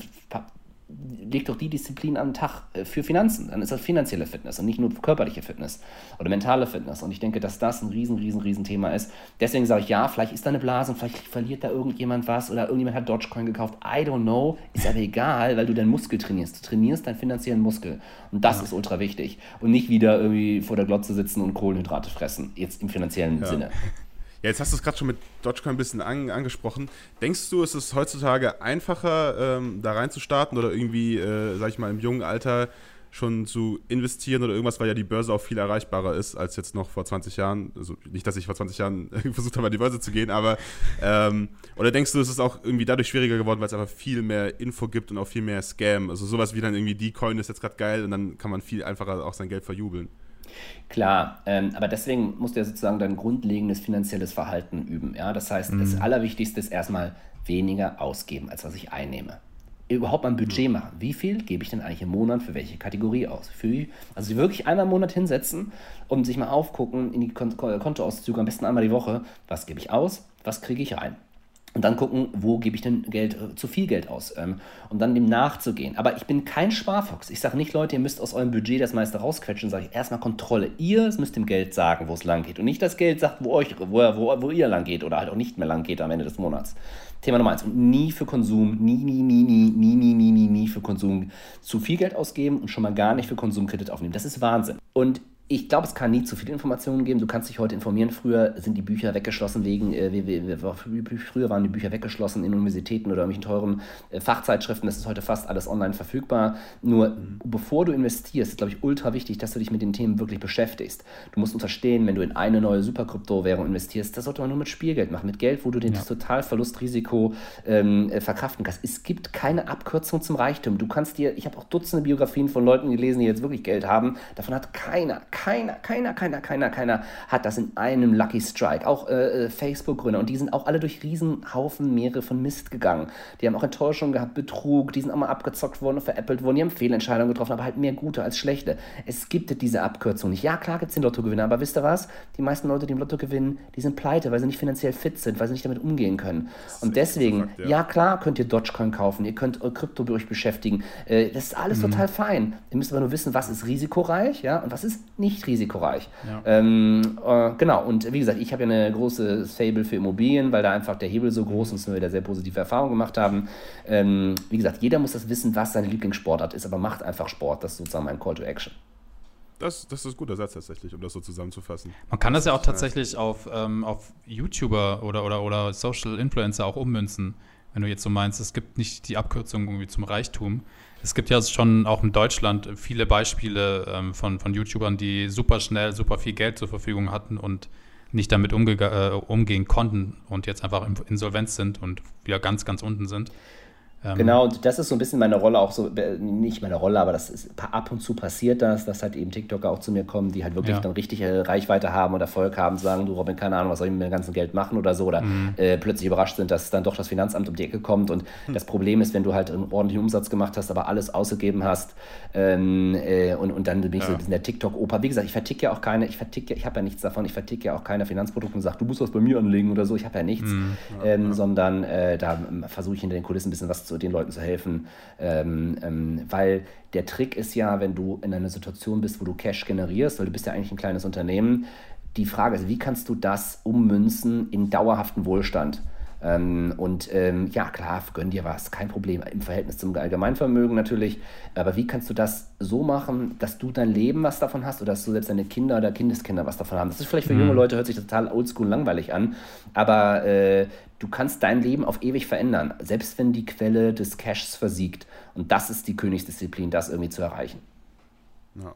Speaker 3: leg doch die Disziplin an den Tag äh, für Finanzen. Dann ist das finanzielle Fitness und nicht nur körperliche Fitness oder mentale Fitness. Und ich denke, dass das ein riesen, riesen, riesen Thema ist. Deswegen sage ich, ja, vielleicht ist da eine Blase und vielleicht verliert da irgendjemand was oder irgendjemand hat Dogecoin gekauft. I don't know. Ist aber egal, weil du deinen Muskel trainierst. Du trainierst deinen finanziellen Muskel. Und das ja. ist ultra wichtig. Und nicht wieder irgendwie vor der Glotze sitzen und Kohlenhydrate fressen. Jetzt im finanziellen ja. Sinne. (laughs)
Speaker 1: Ja, jetzt hast du es gerade schon mit Dogecoin ein bisschen an, angesprochen. Denkst du, ist es heutzutage einfacher, ähm, da reinzustarten oder irgendwie, äh, sag ich mal, im jungen Alter schon zu investieren oder irgendwas, weil ja die Börse auch viel erreichbarer ist als jetzt noch vor 20 Jahren. Also nicht, dass ich vor 20 Jahren (laughs) versucht habe, an die Börse zu gehen, aber ähm, oder denkst du, es ist auch irgendwie dadurch schwieriger geworden, weil es einfach viel mehr Info gibt und auch viel mehr Scam? Also sowas wie dann irgendwie die Coin ist jetzt gerade geil und dann kann man viel einfacher auch sein Geld verjubeln.
Speaker 3: Klar, ähm, aber deswegen musst du ja sozusagen dein grundlegendes finanzielles Verhalten üben. Ja? Das heißt, mhm. das Allerwichtigste ist erstmal weniger ausgeben, als was ich einnehme. Überhaupt mal ein Budget machen. Wie viel gebe ich denn eigentlich im Monat für welche Kategorie aus? Für, also wirklich einmal im Monat hinsetzen und sich mal aufgucken in die Kontoauszüge, am besten einmal die Woche. Was gebe ich aus? Was kriege ich rein? Und dann gucken, wo gebe ich denn Geld, äh, zu viel Geld aus ähm, und dann dem nachzugehen. Aber ich bin kein Sparfox. Ich sage nicht, Leute, ihr müsst aus eurem Budget das meiste rausquetschen, sage ich erstmal Kontrolle. Ihr müsst dem Geld sagen, wo es lang geht und nicht das Geld sagt, wo, euch, wo, wo, wo ihr lang geht oder halt auch nicht mehr lang geht am Ende des Monats. Thema Nummer eins. Und nie für Konsum, nie, nie, nie, nie, nie, nie, nie, nie, nie für Konsum zu viel Geld ausgeben und schon mal gar nicht für Konsumkredit aufnehmen. Das ist Wahnsinn. Und ich glaube, es kann nie zu viele Informationen geben. Du kannst dich heute informieren. Früher sind die Bücher weggeschlossen wegen, äh, früher waren die Bücher weggeschlossen in Universitäten oder irgendwelchen teuren äh, Fachzeitschriften. Das ist heute fast alles online verfügbar. Nur mhm. bevor du investierst, ist, glaube ich, ultra wichtig, dass du dich mit den Themen wirklich beschäftigst. Du musst unterstehen, wenn du in eine neue Superkryptowährung investierst, das sollte man nur mit Spielgeld machen. Mit Geld, wo du den ja. Totalverlustrisiko ähm, äh, verkraften kannst. Es gibt keine Abkürzung zum Reichtum. Du kannst dir, ich habe auch Dutzende Biografien von Leuten gelesen, die jetzt wirklich Geld haben. Davon hat keiner, keiner, keiner, keiner, keiner, keiner hat das in einem Lucky Strike. Auch äh, äh, Facebook-Gründer. Und die sind auch alle durch Riesenhaufen Meere von Mist gegangen. Die haben auch Enttäuschung gehabt, Betrug, die sind auch mal abgezockt worden und veräppelt worden. Die haben Fehlentscheidungen getroffen, aber halt mehr gute als schlechte. Es gibt diese Abkürzung nicht. Ja, klar gibt es den Lottogewinner, aber wisst ihr was? Die meisten Leute, die im Lotto gewinnen, die sind pleite, weil sie nicht finanziell fit sind, weil sie nicht damit umgehen können. Und deswegen, Fakt, ja. ja. klar könnt ihr Dogecoin kaufen, ihr könnt Krypto euch beschäftigen. Äh, das ist alles mhm. total fein. Ihr müsst aber nur wissen, was ist risikoreich ja, und was ist nicht nicht risikoreich. Ja. Ähm, äh, genau, und wie gesagt, ich habe ja eine große Fable für Immobilien, weil da einfach der Hebel so groß ist und wir da sehr positive Erfahrungen gemacht haben. Ähm, wie gesagt, jeder muss das wissen, was seine Lieblingssportart ist, aber macht einfach Sport. Das ist sozusagen mein Call to Action.
Speaker 1: Das, das ist ein guter Satz tatsächlich, um das so zusammenzufassen.
Speaker 2: Man kann das ja auch tatsächlich auf, ähm, auf YouTuber oder, oder, oder Social Influencer auch ummünzen. Wenn du jetzt so meinst, es gibt nicht die Abkürzung irgendwie zum Reichtum, es gibt ja schon auch in Deutschland viele Beispiele ähm, von, von YouTubern, die super schnell, super viel Geld zur Verfügung hatten und nicht damit äh, umgehen konnten und jetzt einfach insolvent sind und wieder ganz, ganz unten sind.
Speaker 3: Ähm, genau, und das ist so ein bisschen meine Rolle auch so, äh, nicht meine Rolle, aber das ist ab und zu passiert das, dass halt eben TikToker auch zu mir kommen, die halt wirklich ja. dann richtige Reichweite haben und Erfolg haben, sagen, du Robin, keine Ahnung, was soll ich mit dem ganzen Geld machen oder so, oder mhm. äh, plötzlich überrascht sind, dass dann doch das Finanzamt um die Ecke kommt. Und mhm. das Problem ist, wenn du halt einen ordentlichen Umsatz gemacht hast, aber alles ausgegeben hast ähm, äh, und, und dann bin ich ja. so ein bisschen der TikTok-Opa. Wie gesagt, ich verticke ja auch keine, ich verticke, ich habe ja nichts davon, ich verticke ja auch keine Finanzprodukte und sage, du musst was bei mir anlegen oder so, ich habe ja nichts, mhm. ja, ähm, sondern äh, da versuche ich hinter den Kulissen ein bisschen was zu den Leuten zu helfen helfen, ähm, ähm, weil der Trick ist ja, wenn du in einer Situation bist, wo du Cash generierst, weil du bist ja eigentlich ein kleines Unternehmen, die Frage ist, wie kannst du das ummünzen in dauerhaften Wohlstand? Ähm, und ähm, ja, klar, gönn dir was, kein Problem, im Verhältnis zum Allgemeinvermögen natürlich. Aber wie kannst du das so machen, dass du dein Leben was davon hast oder dass du selbst deine Kinder oder Kindeskinder was davon haben? Das ist vielleicht für mhm. junge Leute, hört sich total oldschool langweilig an, aber äh, du kannst dein Leben auf ewig verändern, selbst wenn die Quelle des Cashs versiegt. Und das ist die Königsdisziplin, das irgendwie zu erreichen. Ja.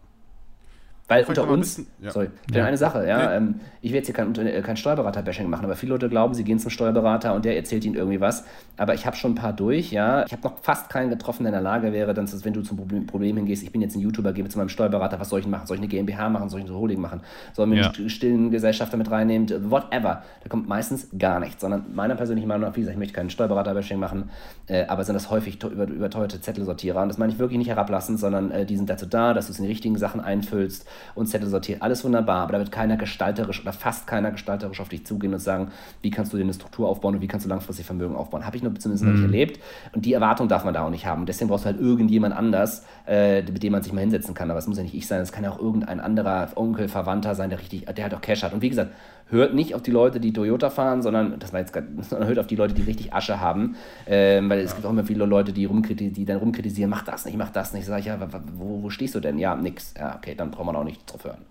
Speaker 3: Weil unter uns, bisschen, ja. sorry, ja. eine Sache, ja, nee. ähm, ich will jetzt hier kein, äh, kein Steuerberater-Bashing machen, aber viele Leute glauben, sie gehen zum Steuerberater und der erzählt ihnen irgendwie was. Aber ich habe schon ein paar durch, ja. Ich habe noch fast keinen getroffen, der in der Lage wäre, dann, wenn du zum Problem, Problem hingehst, ich bin jetzt ein YouTuber, gehe zu meinem Steuerberater, was soll ich machen? Soll ich eine GmbH machen? Soll ich eine Holding machen? Soll ich mir ja. einen stillen Gesellschafter mit reinnehmen? Whatever. Da kommt meistens gar nichts, sondern meiner persönlichen Meinung nach, wie gesagt, ich möchte keinen Steuerberater-Bashing machen, äh, aber sind das häufig über, überteuerte Zettelsortierer. Und das meine ich wirklich nicht herablassen, sondern äh, die sind dazu da, dass du es in die richtigen Sachen einfüllst und Zettel sortiert. Alles wunderbar, aber da wird keiner gestalterisch oder fast keiner gestalterisch auf dich zugehen und sagen, wie kannst du dir eine Struktur aufbauen und wie kannst du langfristig Vermögen aufbauen. Habe ich nur zumindest mhm. noch nicht mhm. erlebt. Und die Erwartung darf man da auch nicht haben. deswegen brauchst du halt irgendjemand anders, äh, mit dem man sich mal hinsetzen kann. Aber es muss ja nicht ich sein, es kann ja auch irgendein anderer Onkel, Verwandter sein, der richtig, der halt auch Cash hat. Und wie gesagt, hört nicht auf die Leute, die Toyota fahren, sondern das war jetzt grad, (laughs) sondern hört auf die Leute, die richtig Asche haben. Ähm, weil es gibt auch immer viele Leute, die, die dann rumkritisieren, mach das nicht, mach das nicht. Sag ich, ja, wo, wo stehst du denn? Ja, nix. Ja, okay, dann braucht man auch nicht drauf hören.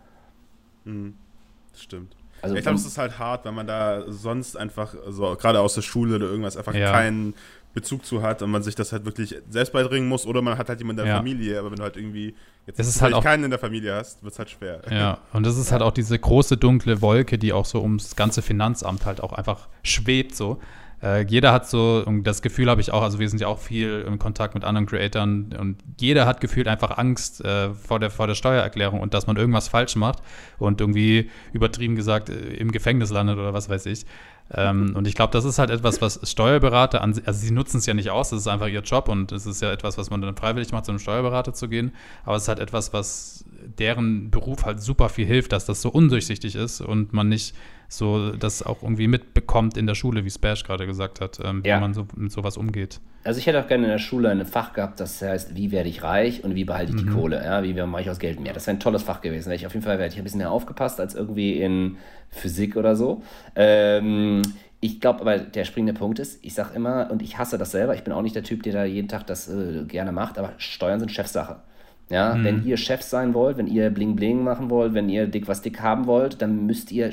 Speaker 1: Mhm. Das stimmt. Also ich glaube, es ist halt hart, wenn man da sonst einfach, so gerade aus der Schule oder irgendwas, einfach ja. keinen Bezug zu hat und man sich das halt wirklich selbst beibringen muss oder man hat halt jemanden in der ja. Familie, aber wenn du halt irgendwie
Speaker 2: jetzt ist halt auch,
Speaker 1: keinen in der Familie hast, wird es halt schwer. (laughs)
Speaker 2: Ja, und das ist halt auch diese große dunkle Wolke, die auch so ums ganze Finanzamt halt auch einfach schwebt so. Äh, jeder hat so, und das Gefühl habe ich auch, also wir sind ja auch viel in Kontakt mit anderen Creatoren und jeder hat gefühlt einfach Angst äh, vor, der, vor der Steuererklärung und dass man irgendwas falsch macht und irgendwie übertrieben gesagt äh, im Gefängnis landet oder was weiß ich. Ähm, und ich glaube, das ist halt etwas, was Steuerberater, an, also sie nutzen es ja nicht aus, das ist einfach ihr Job und es ist ja etwas, was man dann freiwillig macht, zu einem Steuerberater zu gehen. Aber es ist halt etwas, was deren Beruf halt super viel hilft, dass das so undurchsichtig ist und man nicht so das auch irgendwie mitbekommt in der Schule, wie Spash gerade gesagt hat, ähm, ja. wie man so mit sowas umgeht.
Speaker 3: Also ich hätte auch gerne in der Schule ein Fach gehabt, das heißt, wie werde ich reich und wie behalte ich mhm. die Kohle, ja, wie mache ich aus Geld mehr. Das wäre ein tolles Fach gewesen. Ich auf jeden Fall hätte ich ein bisschen mehr aufgepasst als irgendwie in Physik oder so. Ähm, ich glaube aber, der springende Punkt ist, ich sage immer, und ich hasse das selber, ich bin auch nicht der Typ, der da jeden Tag das äh, gerne macht, aber Steuern sind Chefsache. Ja, mhm. wenn ihr Chef sein wollt, wenn ihr Bling Bling machen wollt, wenn ihr dick was dick haben wollt, dann müsst ihr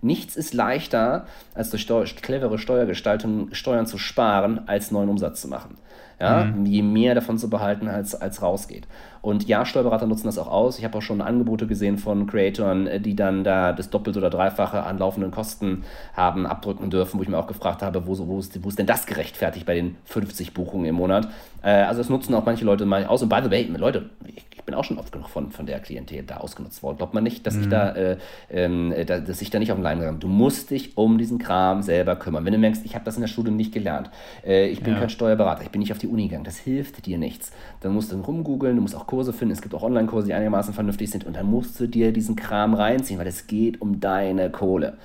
Speaker 3: nichts ist leichter, als durch Steu clevere Steuergestaltung Steuern zu sparen, als neuen Umsatz zu machen. Ja, mhm. je mehr davon zu behalten, als, als rausgeht. Und ja, Steuerberater nutzen das auch aus. Ich habe auch schon Angebote gesehen von Creatoren, äh, die dann da das Doppelte oder Dreifache an laufenden Kosten haben abdrücken dürfen, wo ich mir auch gefragt habe, wo, wo, ist, wo ist denn das gerechtfertigt bei den 50 Buchungen im Monat? Äh, also das nutzen auch manche Leute mal aus. Und by the way, Leute, ich, ich bin auch schon oft genug von, von der Klientel da ausgenutzt worden. Glaubt man nicht, dass mhm. ich da, äh, äh, dass ich da nicht auf den Leim gegangen Du musst dich um diesen Kram selber kümmern. Wenn du merkst, ich habe das in der Schule nicht gelernt, äh, ich bin ja. kein Steuerberater, ich bin nicht auf die Uni gegangen, das hilft dir nichts. Dann musst du rumgoogeln, du musst auch Kurse finden. Es gibt auch Online-Kurse, die einigermaßen vernünftig sind. Und dann musst du dir diesen Kram reinziehen, weil es geht um deine Kohle.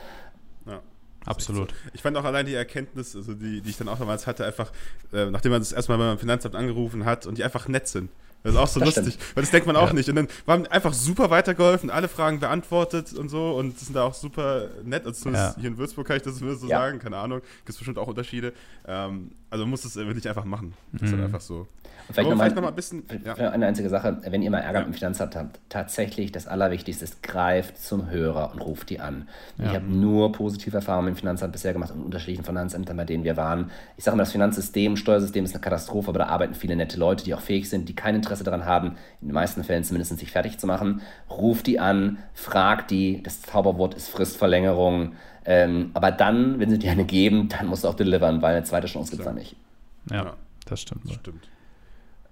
Speaker 2: Ja. Absolut.
Speaker 1: Ich fand auch allein die Erkenntnis, also die, die ich dann auch damals hatte, einfach, äh, nachdem man das erstmal beim Finanzamt angerufen hat und die einfach nett sind. Das ist auch so das lustig, stimmt. weil das denkt man auch ja. nicht. Und dann waren einfach super weitergeholfen, alle Fragen beantwortet und so und sind da auch super nett. Also ja. hier in Würzburg kann ich das so ja. sagen, keine Ahnung. Gibt es bestimmt auch Unterschiede. Ähm, also man muss es wirklich einfach machen. Das mhm. ist halt mhm. einfach so.
Speaker 3: Vielleicht nochmal noch mal ein bisschen. Ja. Eine einzige Sache, wenn ihr mal Ärger ja. mit dem Finanzamt habt, tatsächlich das Allerwichtigste ist, greift zum Hörer und ruft die an. Ja. Ich habe nur positive Erfahrungen mit dem Finanzamt bisher gemacht und unterschiedlichen Finanzämtern, bei denen wir waren. Ich sage mal, das Finanzsystem, Steuersystem ist eine Katastrophe, aber da arbeiten viele nette Leute, die auch fähig sind, die kein Interesse daran haben, in den meisten Fällen zumindest sich fertig zu machen. Ruft die an, fragt die, das Zauberwort ist Fristverlängerung. Ähm, aber dann, wenn sie dir eine geben, dann musst du auch delivern, weil eine zweite Chance gibt es da nicht.
Speaker 2: Ja, das stimmt.
Speaker 1: Das stimmt.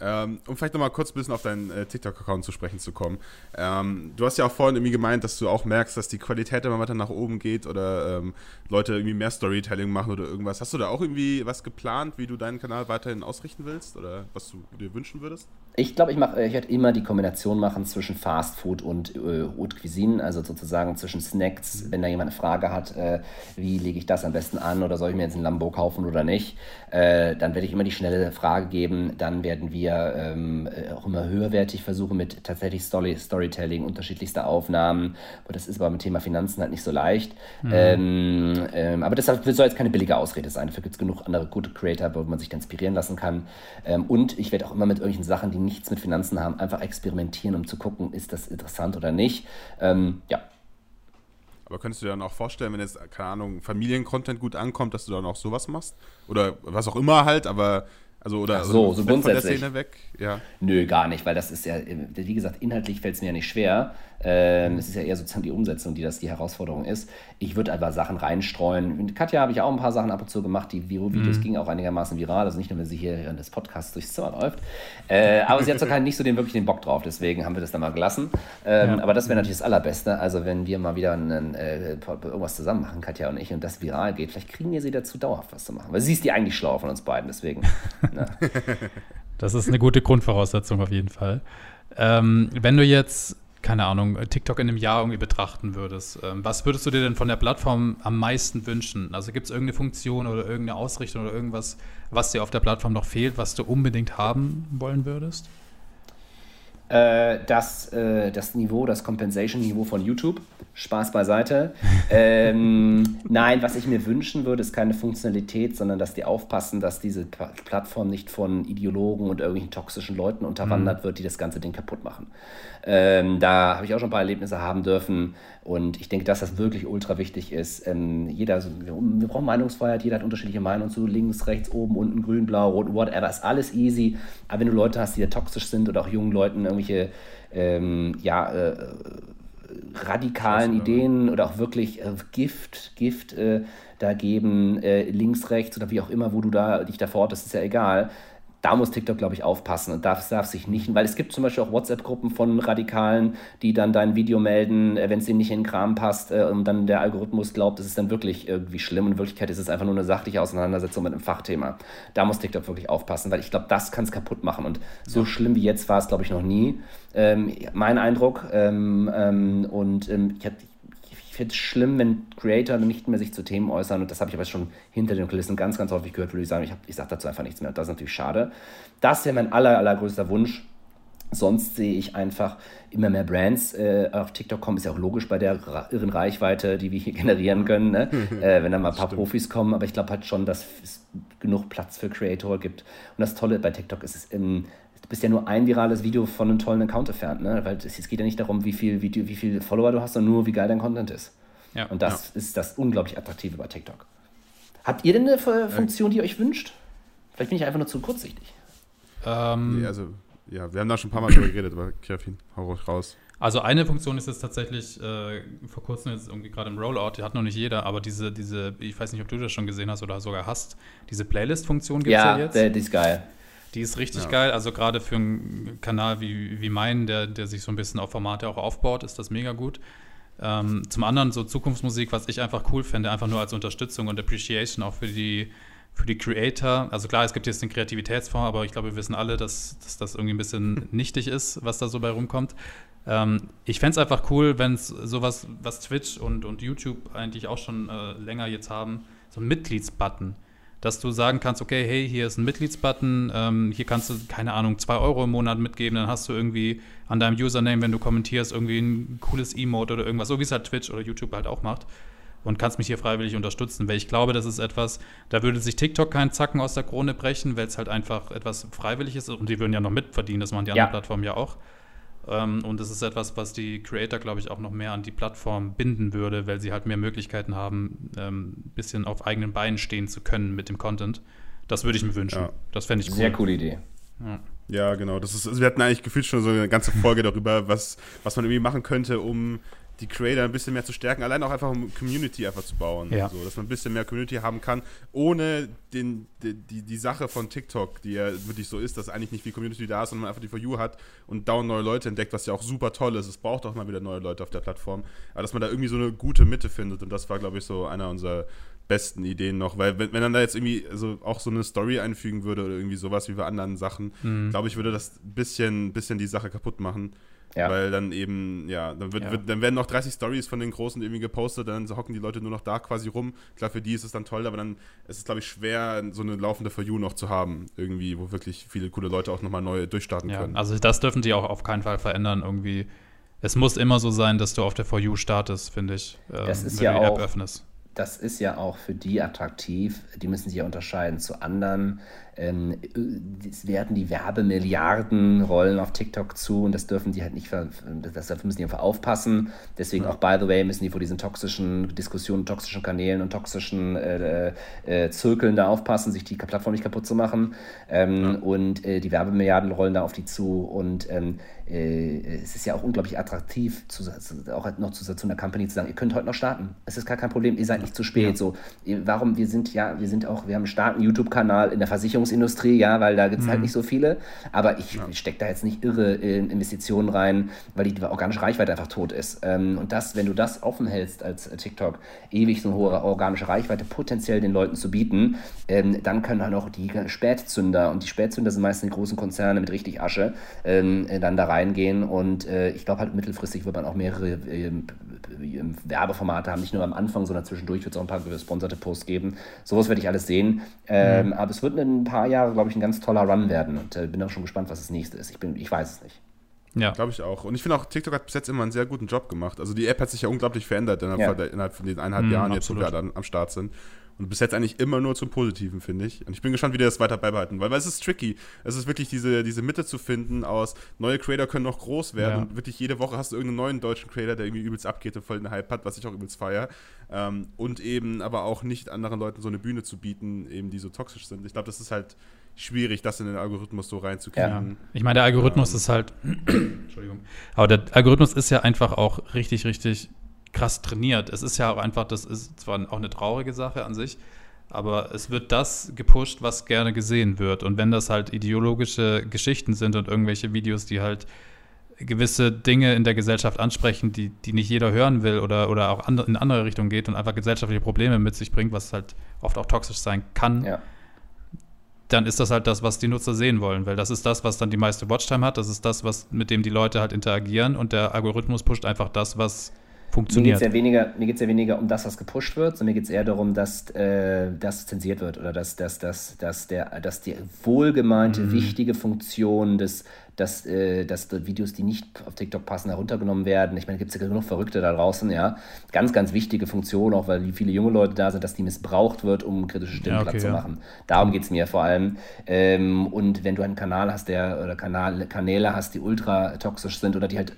Speaker 1: Ähm, um vielleicht nochmal kurz ein bisschen auf deinen äh, TikTok-Account zu sprechen zu kommen. Ähm, du hast ja auch vorhin irgendwie gemeint, dass du auch merkst, dass die Qualität immer weiter nach oben geht oder ähm, Leute irgendwie mehr Storytelling machen oder irgendwas. Hast du da auch irgendwie was geplant, wie du deinen Kanal weiterhin ausrichten willst oder was du dir wünschen würdest?
Speaker 3: Ich glaube, ich, ich werde immer die Kombination machen zwischen Fast Food und äh, Haute Cuisine, also sozusagen zwischen Snacks. Mhm. Wenn da jemand eine Frage hat, äh, wie lege ich das am besten an oder soll ich mir jetzt ein Lambo kaufen oder nicht, äh, dann werde ich immer die schnelle Frage geben. Dann werden wir ähm, äh, auch immer höherwertig versuchen mit tatsächlich Story Storytelling, unterschiedlichste Aufnahmen. Und das ist aber mit Thema Finanzen halt nicht so leicht. Mhm. Ähm, ähm, aber deshalb soll jetzt keine billige Ausrede sein. Dafür gibt es genug andere gute Creator, wo man sich dann inspirieren lassen kann. Ähm, und ich werde auch immer mit irgendwelchen Sachen, die nichts mit Finanzen haben, einfach experimentieren, um zu gucken, ist das interessant oder nicht. Ähm, ja.
Speaker 1: Aber könntest du dir dann auch vorstellen, wenn jetzt, keine Ahnung, Familiencontent gut ankommt, dass du dann auch sowas machst? Oder was auch immer halt, aber Also oder
Speaker 3: Ach so, so grundsätzlich.
Speaker 1: von der Szene weg? Ja.
Speaker 3: Nö, gar nicht, weil das ist ja, wie gesagt, inhaltlich fällt es mir ja nicht schwer. Ähm, es ist ja eher sozusagen die Umsetzung, die das die Herausforderung ist. Ich würde aber Sachen reinstreuen. Mit Katja habe ich auch ein paar Sachen ab und zu gemacht. Die Videos mhm. gingen auch einigermaßen viral. Also nicht nur, wenn sie hier während des Podcasts durchs Zimmer läuft. Äh, aber sie hat so (laughs) nicht so den wirklich den Bock drauf. Deswegen haben wir das dann mal gelassen. Ähm, ja. Aber das wäre natürlich das Allerbeste. Also wenn wir mal wieder einen, äh, irgendwas zusammen machen, Katja und ich, und das viral geht, vielleicht kriegen wir sie dazu, dauerhaft was zu machen. Weil sie ist die eigentlich schlau von uns beiden. Deswegen. (laughs)
Speaker 2: ne. Das ist eine gute Grundvoraussetzung auf jeden Fall. Ähm, wenn du jetzt keine Ahnung, TikTok in einem Jahr irgendwie betrachten würdest, ähm, was würdest du dir denn von der Plattform am meisten wünschen? Also gibt es irgendeine Funktion oder irgendeine Ausrichtung oder irgendwas, was dir auf der Plattform noch fehlt, was du unbedingt haben wollen würdest?
Speaker 3: Äh, das, äh, das Niveau, das Compensation-Niveau von YouTube. Spaß beiseite. (laughs) ähm, nein, was ich mir wünschen würde, ist keine Funktionalität, sondern dass die aufpassen, dass diese Plattform nicht von Ideologen und irgendwelchen toxischen Leuten unterwandert mhm. wird, die das ganze Ding kaputt machen. Ähm, da habe ich auch schon ein paar Erlebnisse haben dürfen. Und ich denke, dass das wirklich ultra wichtig ist. Ähm, jeder, wir brauchen Meinungsfreiheit, jeder hat unterschiedliche Meinungen zu links, rechts, oben, unten, grün, blau, rot, whatever, ist alles easy. Aber wenn du Leute hast, die da toxisch sind oder auch jungen Leuten irgendwelche, ähm, ja, äh, radikalen Ideen oder auch wirklich äh, Gift, Gift äh, da geben, äh, links, rechts oder wie auch immer, wo du da dich da das ist ja egal da muss TikTok, glaube ich, aufpassen und darf, darf sich nicht, weil es gibt zum Beispiel auch WhatsApp-Gruppen von Radikalen, die dann dein Video melden, äh, wenn es ihnen nicht in den Kram passt äh, und dann der Algorithmus glaubt, es ist dann wirklich irgendwie schlimm. Und in Wirklichkeit ist es einfach nur eine sachliche Auseinandersetzung mit einem Fachthema. Da muss TikTok wirklich aufpassen, weil ich glaube, das kann es kaputt machen. Und so ja. schlimm wie jetzt war es, glaube ich, noch nie. Ähm, mein Eindruck. Ähm, ähm, und ähm, ich, ich finde es schlimm, wenn Creator nicht mehr sich zu Themen äußern. Und das habe ich aber schon hinter den Kulissen ganz, ganz häufig gehört, würde ich sagen, ich, ich sage dazu einfach nichts mehr. Und das ist natürlich schade. Das wäre mein aller, allergrößter Wunsch. Sonst sehe ich einfach immer mehr Brands äh, auf TikTok kommen. Ist ja auch logisch bei der irren Reichweite, die wir hier (laughs) generieren können, ne? (laughs) äh, wenn da mal ein paar Stimmt. Profis kommen. Aber ich glaube halt schon, dass es genug Platz für Creator gibt. Und das Tolle bei TikTok ist, es im, du bist ja nur ein virales Video von einem tollen Account entfernt, ne? Weil es, geht ja nicht darum, wie viel, Video, wie viel Follower du hast, sondern nur, wie geil dein Content ist. Ja, und das ja. ist das unglaublich Attraktive bei TikTok. Habt ihr denn eine Funktion, die ihr euch wünscht? Vielleicht bin ich einfach nur zu kurzsichtig.
Speaker 1: Ähm, nee, also, ja, wir haben da schon ein paar Mal drüber geredet, aber Kevin, hau ruhig raus.
Speaker 2: Also eine Funktion ist jetzt tatsächlich äh, vor kurzem jetzt irgendwie gerade im Rollout, die hat noch nicht jeder, aber diese, diese, ich weiß nicht, ob du das schon gesehen hast oder sogar hast, diese Playlist-Funktion gibt es ja, ja, jetzt.
Speaker 3: Ja, die ist geil.
Speaker 2: Die ist richtig ja. geil. Also gerade für einen Kanal wie, wie meinen, der, der sich so ein bisschen auf Formate auch aufbaut, ist das mega gut. Ähm, zum anderen so Zukunftsmusik, was ich einfach cool finde, einfach nur als Unterstützung und Appreciation auch für die, für die Creator. Also klar, es gibt jetzt den Kreativitätsfonds, aber ich glaube, wir wissen alle, dass, dass das irgendwie ein bisschen (laughs) nichtig ist, was da so bei rumkommt. Ähm, ich fände es einfach cool, wenn es sowas, was Twitch und, und YouTube eigentlich auch schon äh, länger jetzt haben, so ein Mitgliedsbutton dass du sagen kannst, okay, hey, hier ist ein Mitgliedsbutton, ähm, hier kannst du, keine Ahnung, zwei Euro im Monat mitgeben, dann hast du irgendwie an deinem Username, wenn du kommentierst, irgendwie ein cooles Emote oder irgendwas, so wie es halt Twitch oder YouTube halt auch macht und kannst mich hier freiwillig unterstützen, weil ich glaube, das ist etwas, da würde sich TikTok keinen Zacken aus der Krone brechen, weil es halt einfach etwas freiwillig ist und die würden ja noch mitverdienen, das machen die anderen Plattformen ja auch. Ähm, und das ist etwas, was die Creator, glaube ich, auch noch mehr an die Plattform binden würde, weil sie halt mehr Möglichkeiten haben, ein ähm, bisschen auf eigenen Beinen stehen zu können mit dem Content. Das würde ich mir wünschen. Ja. Das fände ich
Speaker 3: cool. Sehr coole Idee.
Speaker 1: Ja. Ja, genau. Das ist, also wir hatten eigentlich gefühlt schon so eine ganze Folge darüber, was, was man irgendwie machen könnte, um die Creator ein bisschen mehr zu stärken, allein auch einfach um Community einfach zu bauen. Ja. So, dass man ein bisschen mehr Community haben kann, ohne den, die, die, die Sache von TikTok, die ja wirklich so ist, dass eigentlich nicht viel Community da ist, sondern man einfach die For You hat und dauernd neue Leute entdeckt, was ja auch super toll ist. Es braucht auch mal wieder neue Leute auf der Plattform. Aber dass man da irgendwie so eine gute Mitte findet und das war, glaube ich, so einer unserer besten Ideen noch, weil wenn, wenn dann da jetzt irgendwie also auch so eine Story einfügen würde oder irgendwie sowas wie bei anderen Sachen, mhm. glaube ich, würde das ein bisschen, bisschen die Sache kaputt machen. Ja. Weil dann eben, ja, dann, wird, ja. Wird, dann werden noch 30 Stories von den Großen irgendwie gepostet, dann hocken die Leute nur noch da quasi rum. Klar, für die ist es dann toll, aber dann ist es, glaube ich, schwer, so eine laufende For You noch zu haben, irgendwie, wo wirklich viele coole Leute auch nochmal neu durchstarten ja, können.
Speaker 2: Also das dürfen die auch auf keinen Fall verändern, irgendwie. Es muss immer so sein, dass du auf der For You startest, finde ich,
Speaker 3: ähm, das ist wenn ja du die App öffnest das ist ja auch für die attraktiv. Die müssen sich ja unterscheiden zu anderen. Ähm, es werden die Werbemilliarden rollen auf TikTok zu und das dürfen die halt nicht, das müssen die einfach aufpassen. Deswegen auch, by the way, müssen die vor diesen toxischen Diskussionen, toxischen Kanälen und toxischen äh, äh, Zirkeln da aufpassen, sich die Plattform nicht kaputt zu machen. Ähm, ja. Und äh, die Werbemilliarden rollen da auf die zu und ähm, äh, es ist ja auch unglaublich attraktiv, zu, auch noch zu, zu einer Company zu sagen, ihr könnt heute noch starten. Es ist gar kein Problem, ihr seid nicht zu spät. Ja. So, warum, wir sind ja, wir sind auch, wir haben einen starken YouTube-Kanal in der Versicherungsindustrie, ja, weil da gibt es halt mhm. halt nicht so viele. Aber ich ja. stecke da jetzt nicht irre in Investitionen rein, weil die organische Reichweite einfach tot ist. Ähm, und das, wenn du das offen hältst als TikTok, ewig so eine hohe organische Reichweite potenziell den Leuten zu bieten, ähm, dann können halt auch die Spätzünder, und die Spätzünder sind meistens die großen Konzerne mit richtig Asche, ähm, dann da reingehen. Und äh, ich glaube halt mittelfristig wird man auch mehrere äh, Werbeformate haben, nicht nur am Anfang, sondern zwischendurch wird es auch ein paar gesponserte Posts geben. Sowas werde ich alles sehen. Ähm, mhm. Aber es wird in ein paar Jahren, glaube ich, ein ganz toller Run werden. Und äh, bin auch schon gespannt, was das nächste ist. Ich, bin, ich weiß es nicht.
Speaker 1: Ja. Glaube ich auch. Und ich finde auch, TikTok hat bis jetzt immer einen sehr guten Job gemacht. Also die App hat sich ja unglaublich verändert innerhalb, ja. Von, innerhalb von den eineinhalb mhm, Jahren, jetzt, wo wir dann am Start sind. Und bis jetzt eigentlich immer nur zum Positiven, finde ich. Und ich bin gespannt, wie die das weiter beibehalten. Weil, weil es ist tricky. Es ist wirklich diese, diese Mitte zu finden aus, neue Creator können noch groß werden. Ja. Und wirklich jede Woche hast du irgendeinen neuen deutschen Creator, der irgendwie übelst abgeht und voll den Hype hat, was ich auch übelst feiere. Ähm, und eben aber auch nicht anderen Leuten so eine Bühne zu bieten, eben die so toxisch sind. Ich glaube, das ist halt schwierig, das in den Algorithmus so reinzukriegen. Ja.
Speaker 2: Ich meine, der Algorithmus ähm. ist halt. (clears throat) Entschuldigung. Aber der Algorithmus ist ja einfach auch richtig, richtig krass trainiert. Es ist ja auch einfach, das ist zwar auch eine traurige Sache an sich, aber es wird das gepusht, was gerne gesehen wird. Und wenn das halt ideologische Geschichten sind und irgendwelche Videos, die halt gewisse Dinge in der Gesellschaft ansprechen, die, die nicht jeder hören will oder, oder auch in eine andere Richtung geht und einfach gesellschaftliche Probleme mit sich bringt, was halt oft auch toxisch sein kann, ja. dann ist das halt das, was die Nutzer sehen wollen, weil das ist das, was dann die meiste Watchtime hat, das ist das, was mit dem die Leute halt interagieren und der Algorithmus pusht einfach das, was funktioniert.
Speaker 3: Mir geht es ja, ja, weniger um das, was gepusht wird, sondern mir geht es eher darum, dass äh, das zensiert wird oder dass, dass, dass, dass, der, dass die wohlgemeinte, mhm. wichtige Funktion des dass, äh, dass Videos, die nicht auf TikTok passen, heruntergenommen werden. Ich meine, gibt es ja genug Verrückte da draußen, ja. Ganz, ganz wichtige Funktion, auch weil viele junge Leute da sind, dass die missbraucht wird, um kritische Stimmen ja, okay, zu machen. Darum geht es mir vor allem. Ähm, und wenn du einen Kanal hast, der oder Kanal, Kanäle hast, die ultra toxisch sind oder die halt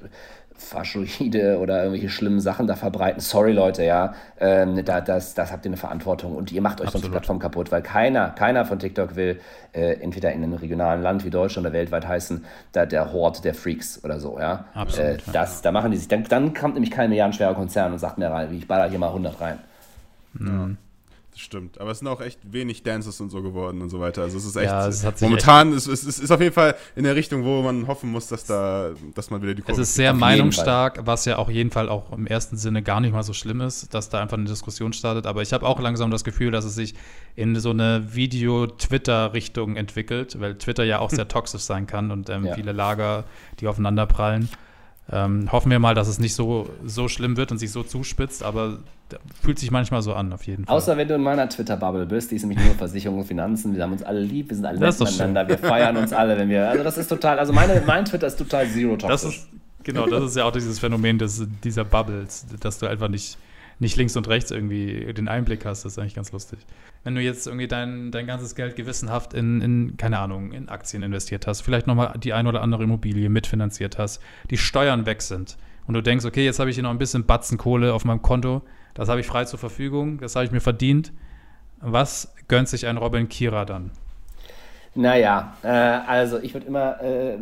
Speaker 3: Faschoide oder irgendwelche schlimmen Sachen da verbreiten. Sorry, Leute, ja, ähm, da, das, das habt ihr eine Verantwortung und ihr macht euch sonst die Plattform kaputt, weil keiner, keiner von TikTok will äh, entweder in einem regionalen Land wie Deutschland oder weltweit heißen, da der Hort der Freaks oder so, ja. Absolut. Äh, das, da machen die sich, dann, dann kommt nämlich kein milliardenschwerer Konzern und sagt mir rein, ich baller hier mal 100 rein.
Speaker 1: Mhm. Das stimmt. Aber es sind auch echt wenig Dances und so geworden und so weiter. Also es ist echt. Ja, es momentan echt ist es ist auf jeden Fall in der Richtung, wo man hoffen muss, dass da, dass man wieder die
Speaker 2: Kurve Es ist sehr meinungsstark, was ja auch jeden Fall auch im ersten Sinne gar nicht mal so schlimm ist, dass da einfach eine Diskussion startet. Aber ich habe auch langsam das Gefühl, dass es sich in so eine Video-Twitter-Richtung entwickelt, weil Twitter ja auch sehr (laughs) toxisch sein kann und ähm, ja. viele Lager, die aufeinander prallen. Ähm, hoffen wir mal, dass es nicht so, so schlimm wird und sich so zuspitzt, aber fühlt sich manchmal so an, auf jeden Fall.
Speaker 3: Außer wenn du in meiner Twitter-Bubble bist, die ist nämlich nur Versicherung und Finanzen. Wir haben uns alle lieb, wir sind alle nett miteinander, wir feiern uns alle, wenn wir. Also das ist total, also meine, mein Twitter ist total zero toxisch.
Speaker 2: Das ist, genau, das ist ja auch dieses Phänomen des, dieser Bubbles, dass du einfach nicht nicht links und rechts irgendwie den Einblick hast. Das ist eigentlich ganz lustig. Wenn du jetzt irgendwie dein, dein ganzes Geld gewissenhaft in, in, keine Ahnung, in Aktien investiert hast, vielleicht nochmal die ein oder andere Immobilie mitfinanziert hast, die Steuern weg sind und du denkst, okay, jetzt habe ich hier noch ein bisschen Batzen Kohle auf meinem Konto, das habe ich frei zur Verfügung, das habe ich mir verdient. Was gönnt sich ein Robin Kira dann?
Speaker 3: Naja, äh, also ich würde immer äh,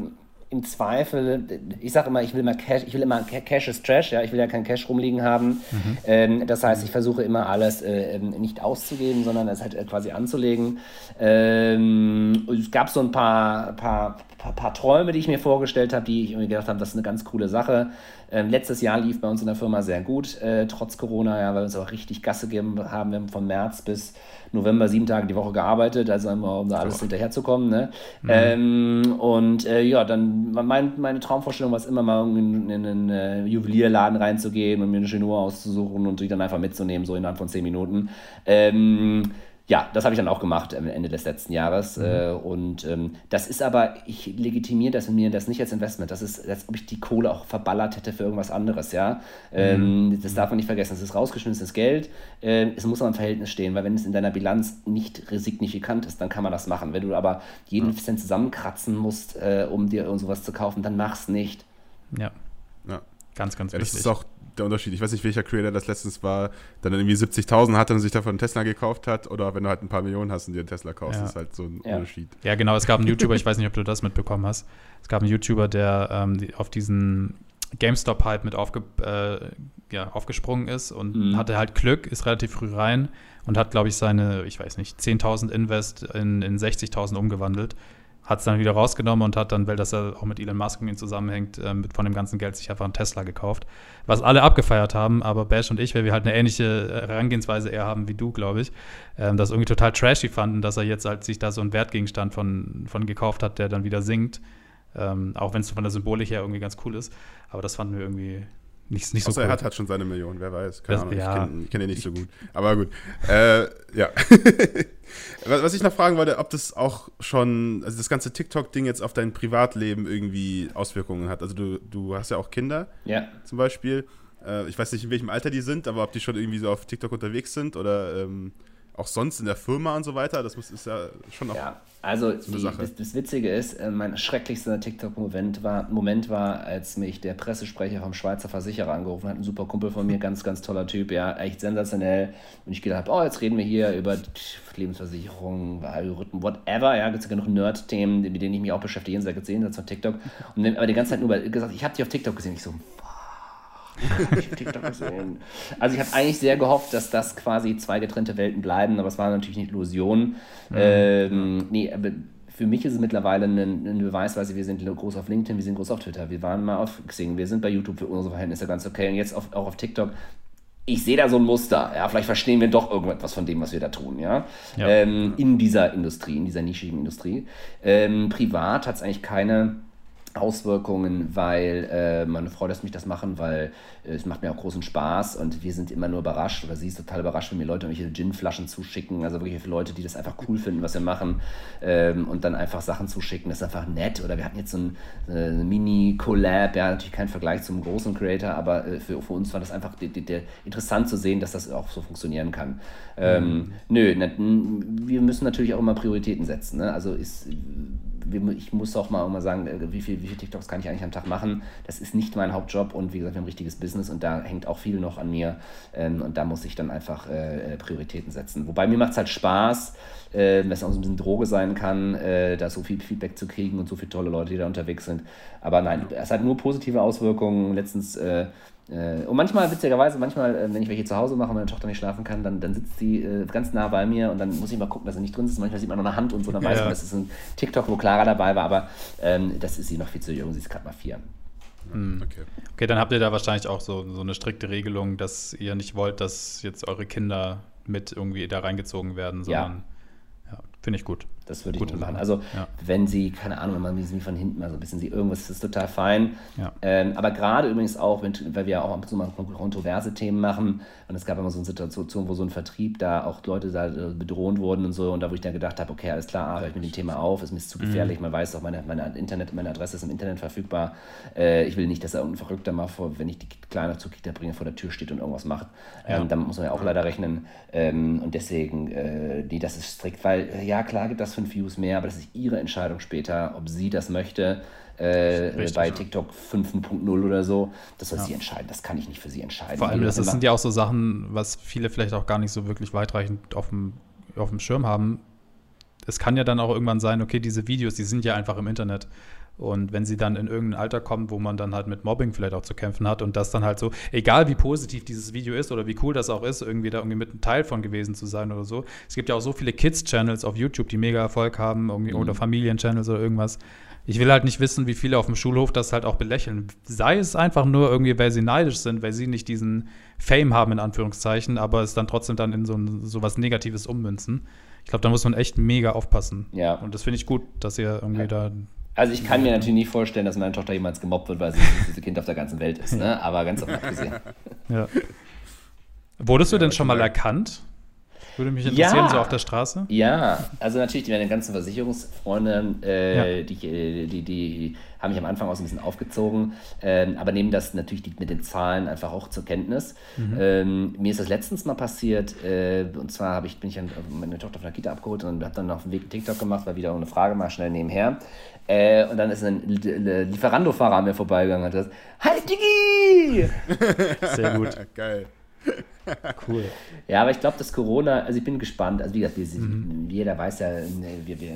Speaker 3: im Zweifel, ich sage immer, ich will immer Cash, ich will immer Cash ist Trash, ja, ich will ja kein Cash rumliegen haben. Mhm. Ähm, das heißt, ich versuche immer alles äh, nicht auszugeben, sondern es halt äh, quasi anzulegen. Ähm, es gab so ein paar, paar, paar, paar, Träume, die ich mir vorgestellt habe, die ich irgendwie gedacht habe, das ist eine ganz coole Sache. Ähm, letztes Jahr lief bei uns in der Firma sehr gut, äh, trotz Corona, ja, weil wir uns auch richtig Gasse gegeben haben. Wir haben von März bis November sieben Tage die Woche gearbeitet, also einmal, um da alles hinterherzukommen. Ne? Mhm. Ähm, und äh, ja, dann mein, meine Traumvorstellung war es immer mal in, in einen äh, Juwelierladen reinzugehen und mir eine Chenur auszusuchen und die dann einfach mitzunehmen, so innerhalb von zehn Minuten. Ähm, Ja, das habe ich dann auch gemacht am Ende des letzten Jahres. Mhm. Äh, und ähm, das ist aber, ich legitimiere das mir das nicht als Investment. Das ist, als ob ich die Kohle auch verballert hätte für irgendwas anderes, ja. Ähm, mhm. Das darf man nicht vergessen. Es ist rausgeschmissenes Geld. Äh, es muss aber im Verhältnis stehen, weil wenn es in deiner Bilanz nicht signifikant ist, dann kann man das machen. Wenn du aber jeden mhm. Cent zusammenkratzen musst, äh, um dir sowas zu kaufen, dann mach's nicht.
Speaker 2: Ja. Ja. Ganz, ganz
Speaker 1: ja, wichtig. Das ist auch der Unterschied. Ich weiß nicht, welcher Creator das letztens war, der dann irgendwie 70.000 hatte und sich davon einen Tesla gekauft hat. Oder wenn du halt ein paar Millionen hast und dir einen Tesla kaufst, ja. ist halt so ein
Speaker 2: ja.
Speaker 1: Unterschied.
Speaker 2: Ja, genau. Es gab einen YouTuber, ich weiß nicht, ob du das mitbekommen hast. Es gab einen YouTuber, der ähm, auf diesen GameStop-Hype mit aufge, äh, ja, aufgesprungen ist und mhm. hatte halt Glück, ist relativ früh rein und hat, glaube ich, seine, ich weiß nicht, 10.000 Invest in, in 60.000 umgewandelt hat es dann wieder rausgenommen und hat dann, weil das ja auch mit Elon Musk irgendwie zusammenhängt, äh, mit, von dem ganzen Geld sich einfach einen Tesla gekauft. Was alle abgefeiert haben, aber Bash und ich, weil wir halt eine ähnliche äh, Herangehensweise eher haben wie du, glaube ich, ähm, das irgendwie total trashy fanden, dass er jetzt halt sich da so einen Wertgegenstand von, von gekauft hat, der dann wieder sinkt. Ähm, auch wenn es von der Symbolik her irgendwie ganz cool ist. Aber das fanden wir irgendwie nicht, nicht
Speaker 1: Außer
Speaker 2: so cool.
Speaker 1: er hat halt schon seine Millionen, wer weiß. Keine das, Ahnung, ja. ich kenne kenn ihn nicht so gut. Aber gut. Äh, ja. (laughs) Was ich noch fragen wollte, ob das auch schon, also das ganze TikTok-Ding jetzt auf dein Privatleben irgendwie Auswirkungen hat. Also du, du hast ja auch Kinder
Speaker 3: ja.
Speaker 1: zum Beispiel. Äh, ich weiß nicht, in welchem Alter die sind, aber ob die schon irgendwie so auf TikTok unterwegs sind oder ähm, auch sonst in der Firma und so weiter. Das muss, ist ja schon noch
Speaker 3: ja, also so eine die, Sache. Das, das, Witzige ist, äh, mein schrecklichster TikTok-Moment war, Moment war, als mich der Pressesprecher vom Schweizer Versicherer angerufen hat. Ein super Kumpel von mir, ganz, ganz toller Typ, ja, echt sensationell. Und ich gedacht habe, oh, jetzt reden wir hier über Lebensversicherung, Algorithmen, whatever. Ja, gibt es ja genug Nerd-Themen, mit denen ich mich auch beschäftige, jenseits gesehen, von TikTok. Und dann, aber die ganze Zeit nur gesagt, ich habe dich auf TikTok gesehen. Ich so, ich TikTok gesehen. Also ich habe eigentlich sehr gehofft, dass das quasi zwei getrennte Welten bleiben, aber es war natürlich eine Illusion. Mhm. Ähm, nee, aber für mich ist es mittlerweile ein, ein Beweis, weil wir sind groß auf LinkedIn, wir sind groß auf Twitter, wir waren mal auf Xing, wir sind bei YouTube für unsere Verhältnisse ganz okay und jetzt auf, auch auf TikTok. Ich sehe da so ein Muster, ja, vielleicht verstehen wir doch irgendetwas von dem, was wir da tun, ja, ja. Ähm, in dieser Industrie, in dieser nischigen Industrie. Ähm, privat hat es eigentlich keine Auswirkungen, weil äh, meine Frau lässt mich das machen, weil äh, es macht mir auch großen Spaß und wir sind immer nur überrascht oder sie ist total überrascht, wenn mir Leute irgendwelche Ginflaschen zuschicken, also wirklich für Leute, die das einfach cool finden, was wir machen ähm, und dann einfach Sachen zuschicken, das ist einfach nett oder wir hatten jetzt so ein äh, Mini-Collab, ja, natürlich kein Vergleich zum großen Creator, aber äh, für, für uns war das einfach die, die, die, interessant zu sehen, dass das auch so funktionieren kann. Ähm, mhm. Nö, ne, wir müssen natürlich auch immer Prioritäten setzen, ne? also ist ich muss auch mal, mal sagen, äh, wie viel, wie viel TikToks kann ich eigentlich am Tag machen. Das ist nicht mein Hauptjob und wie gesagt, wir haben ein richtiges Business und da hängt auch viel noch an mir ähm, und da muss ich dann einfach äh, Prioritäten setzen. Wobei mir macht es halt Spaß, äh, was auch so ein bisschen Droge sein kann, äh, da so viel Feedback zu kriegen und so viele tolle Leute, die da unterwegs sind. Aber nein, es hat nur positive Auswirkungen. Letztens äh, äh, und manchmal, witzigerweise, manchmal, äh, wenn ich welche zu Hause mache und meine Tochter nicht schlafen kann, dann, dann sitzt sie äh, ganz nah bei mir und dann muss ich mal gucken, dass sie nicht drin ist. Manchmal sieht man noch eine Hand und so, dann ja. weiß man, das ist ein TikTok, wo Clara dabei war, aber ähm, das ist sie noch viel zu jung, sie ist gerade mal vier.
Speaker 2: Hm. Okay. okay, dann habt ihr da wahrscheinlich auch so, so eine strikte Regelung, dass ihr nicht wollt, dass jetzt eure Kinder mit irgendwie da reingezogen werden, sondern ja, ja finde ich gut.
Speaker 3: Das würde ich nicht machen. Also, ja. wenn sie, keine Ahnung, wenn man sie von hinten mal so ein bisschen sieht, irgendwas ist total fein. Ja. Ähm, aber gerade übrigens auch, wenn, weil wir ja auch ab und zu mal kontroverse Themen machen und es gab immer so eine Situation, wo so ein Vertrieb da auch Leute da äh, bedroht wurden und so und da, wo ich dann gedacht habe, okay, alles klar, höre ich mit dem Thema auf, ist mir zu gefährlich, mhm. man weiß auch, meine, meine, Internet, meine Adresse ist im Internet verfügbar. Äh, ich will nicht, dass da irgendein Verrückter mal, vor, wenn ich die Kleine zur Kita bringe, vor der Tür steht und irgendwas macht. Ähm, ja. Damit muss man ja auch leider rechnen. Ähm, und deswegen, äh, die, das ist strikt, weil, äh, ja klar gibt das fünf Views mehr, aber das ist ihre Entscheidung später, ob sie das möchte. Äh, Richtig, bei TikTok 5.0 oder so. Das soll ja. sie entscheiden. Das kann ich nicht für sie entscheiden.
Speaker 2: Vor allem, das, das sind ja auch so Sachen, was viele vielleicht auch gar nicht so wirklich weitreichend auf dem, auf dem Schirm haben. Es kann ja dann auch irgendwann sein, okay, diese Videos, die sind ja einfach im Internet. Und wenn sie dann in irgendein Alter kommen, wo man dann halt mit Mobbing vielleicht auch zu kämpfen hat und das dann halt so, egal wie positiv dieses Video ist oder wie cool das auch ist, irgendwie da irgendwie mit einem Teil von gewesen zu sein oder so. Es gibt ja auch so viele Kids-Channels auf YouTube, die mega Erfolg haben irgendwie, mhm. oder Familien-Channels oder irgendwas. Ich will halt nicht wissen, wie viele auf dem Schulhof das halt auch belächeln. Sei es einfach nur irgendwie, weil sie neidisch sind, weil sie nicht diesen Fame haben, in Anführungszeichen, aber es dann trotzdem dann in so, ein, so was Negatives ummünzen. Ich glaube, da muss man echt mega aufpassen.
Speaker 3: Ja.
Speaker 2: Und das finde ich gut, dass ihr irgendwie ja. da
Speaker 3: also ich kann mir natürlich nicht vorstellen, dass meine Tochter jemals gemobbt wird, weil sie das beste Kind auf der ganzen Welt ist, ne? aber ganz davon abgesehen.
Speaker 2: Ja. Wurdest du denn schon mal erkannt? Würde mich interessieren, ja. so auf der Straße.
Speaker 3: Ja, also natürlich, meine ganzen Versicherungsfreunde, äh, ja. die, äh, die, die haben mich am Anfang auch so ein bisschen aufgezogen, ähm, aber nehmen das natürlich mit den Zahlen einfach auch zur Kenntnis. Mhm. Ähm, mir ist das letztens mal passiert, äh, und zwar ich, bin ich an, meine Tochter von der Kita abgeholt und habe dann auf dem Weg einen TikTok gemacht, war wieder eine Frage mal schnell nebenher. Äh, und dann ist ein Lieferando-Fahrer an mir vorbeigegangen und hat gesagt, Hi Digi!
Speaker 2: Sehr gut. (laughs)
Speaker 1: Geil.
Speaker 3: Cool. Ja, aber ich glaube, dass Corona, also ich bin gespannt. Also wie gesagt, wir, mhm. jeder weiß ja, wir, wir,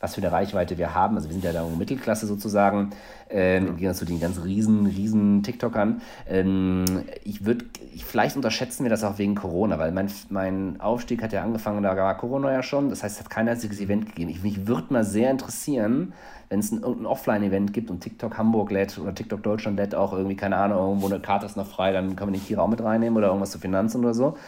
Speaker 3: was für eine Reichweite wir haben. Also wir sind ja da Mittelklasse sozusagen, ähm, im Gegensatz zu den ganz riesen, riesen TikTokern. Ähm, ich würde, vielleicht unterschätzen wir das auch wegen Corona, weil mein, mein Aufstieg hat ja angefangen, da war Corona ja schon. Das heißt, es hat kein einziges Event gegeben. Ich, mich würde mal sehr interessieren, wenn es ein, ein Offline-Event gibt und TikTok Hamburg lädt oder TikTok Deutschland lädt auch irgendwie, keine Ahnung, irgendwo eine Karte ist noch frei, dann kann man nicht hier auch mit reinnehmen oder irgendwas zu Finanzen oder so.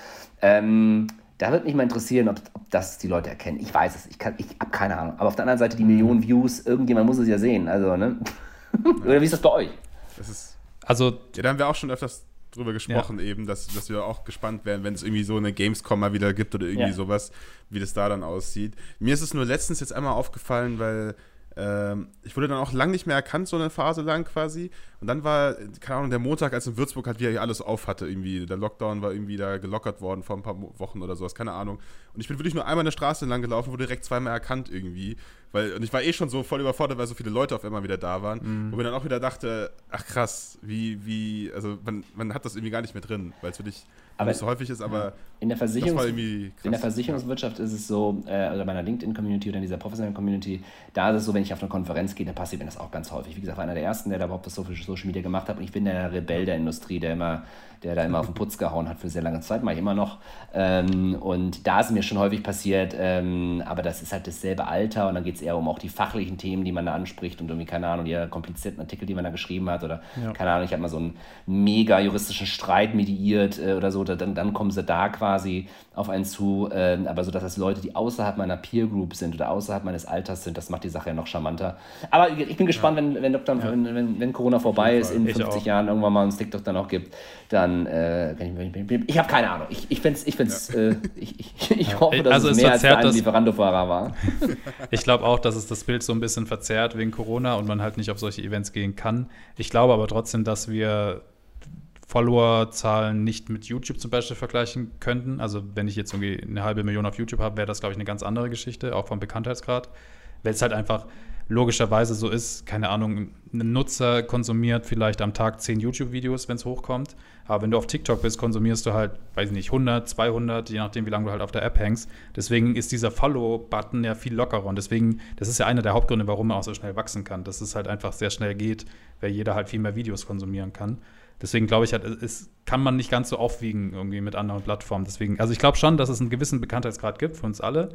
Speaker 3: Ähm, da würde mich mal interessieren, ob, ob, das die Leute erkennen. Ich weiß es, ich, ich habe keine Ahnung. Aber auf der anderen Seite die Millionen Views, irgendjemand muss es ja sehen. Also, ne? (laughs) oder wie ist das bei euch?
Speaker 1: Das ist, also, ja, da haben wir auch schon öfters drüber gesprochen, ja. eben, dass, dass wir auch gespannt werden, wenn es irgendwie so eine Gamescom mal wieder gibt oder irgendwie ja. sowas, wie das da dann aussieht. Mir ist es nur letztens jetzt einmal aufgefallen, weil ich wurde dann auch lang nicht mehr erkannt, so eine Phase lang quasi. Und dann war, keine Ahnung, der Montag, als in Würzburg halt wieder alles auf hatte, irgendwie. Der Lockdown war irgendwie da gelockert worden vor ein paar Wochen oder sowas, keine Ahnung. Und ich bin wirklich nur einmal eine Straße lang gelaufen, wurde direkt zweimal erkannt irgendwie. Weil, und ich war eh schon so voll überfordert, weil so viele Leute auf einmal wieder da waren. Mhm. Wo mir dann auch wieder dachte, ach krass, wie, wie, also man, man hat das irgendwie gar nicht mehr drin, weil es wirklich aber nicht so häufig ist, aber
Speaker 3: in der, Versicherungs in der Versicherungswirtschaft ist es so, äh, oder meiner LinkedIn-Community oder in dieser professionellen Community, da ist es so, wenn ich auf eine Konferenz gehe, dann passiert mir das auch ganz häufig. Wie gesagt, war einer der ersten, der da überhaupt das so für Social Media gemacht und ich bin der Rebell der Industrie, der immer der da immer auf den Putz gehauen hat für sehr lange Zeit, mache ich immer noch. Ähm, und da ist mir schon häufig passiert, ähm, aber das ist halt dasselbe Alter und dann geht es eher um auch die fachlichen Themen, die man da anspricht und irgendwie, keine Ahnung, die komplizierten Artikel, die man da geschrieben hat oder ja. keine Ahnung, ich habe mal so einen mega juristischen Streit mediiert äh, oder so, dann, dann kommen sie da quasi auf einen zu, äh, aber so, dass das Leute, die außerhalb meiner Peer Group sind oder außerhalb meines Alters sind, das macht die Sache ja noch charmanter. Aber ich bin gespannt, ja. wenn, wenn, Dr. Ja. Wenn, wenn, Corona vorbei ist, in 50 Jahren irgendwann mal ein TikTok dann auch gibt, dann äh, ich, ich habe keine Ahnung. Ich, ich finde es, ich, find's, ja. äh, ich, ich, ich hoffe, dass also es mehr verzerrt, als ein Lieferando-Fahrer war. (laughs)
Speaker 2: ich glaube auch, dass es das Bild so ein bisschen verzerrt wegen Corona und man halt nicht auf solche Events gehen kann. Ich glaube aber trotzdem, dass wir Followerzahlen nicht mit YouTube zum Beispiel vergleichen könnten. Also wenn ich jetzt irgendwie eine halbe Million auf YouTube habe, wäre das, glaube ich, eine ganz andere Geschichte, auch vom Bekanntheitsgrad. Weil es halt einfach logischerweise so ist, keine Ahnung, ein Nutzer konsumiert vielleicht am Tag 10 YouTube-Videos, wenn es hochkommt. Aber wenn du auf TikTok bist, konsumierst du halt, weiß ich nicht, 100, 200, je nachdem, wie lange du halt auf der App hängst. Deswegen ist dieser Follow-Button ja viel lockerer. Und deswegen, das ist ja einer der Hauptgründe, warum man auch so schnell wachsen kann, dass es halt einfach sehr schnell geht, weil jeder halt viel mehr Videos konsumieren kann. Deswegen glaube ich halt, es kann man nicht ganz so aufwiegen irgendwie mit anderen Plattformen. Deswegen, also ich glaube schon, dass es einen gewissen Bekanntheitsgrad gibt für uns alle.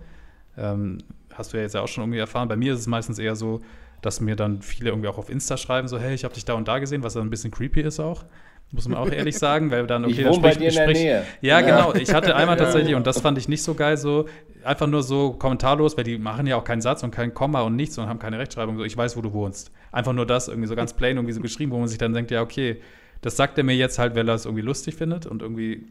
Speaker 2: Ähm, hast du ja jetzt ja auch schon irgendwie erfahren. Bei mir ist es meistens eher so, dass mir dann viele irgendwie auch auf Insta schreiben, so, hey, ich habe dich da und da gesehen, was dann ein bisschen creepy ist auch. Muss man auch ehrlich (laughs) sagen, weil dann, okay,
Speaker 3: ich wohne bei dir in der Nähe.
Speaker 2: Ja, ja, genau. Ich hatte einmal (laughs) tatsächlich, und das fand ich nicht so geil, so einfach nur so kommentarlos, weil die machen ja auch keinen Satz und kein Komma und nichts und haben keine Rechtschreibung, so ich weiß, wo du wohnst. Einfach nur das, irgendwie so ganz plain irgendwie so geschrieben, wo man sich dann denkt, ja, okay, das sagt er mir jetzt halt, weil er es irgendwie lustig findet und irgendwie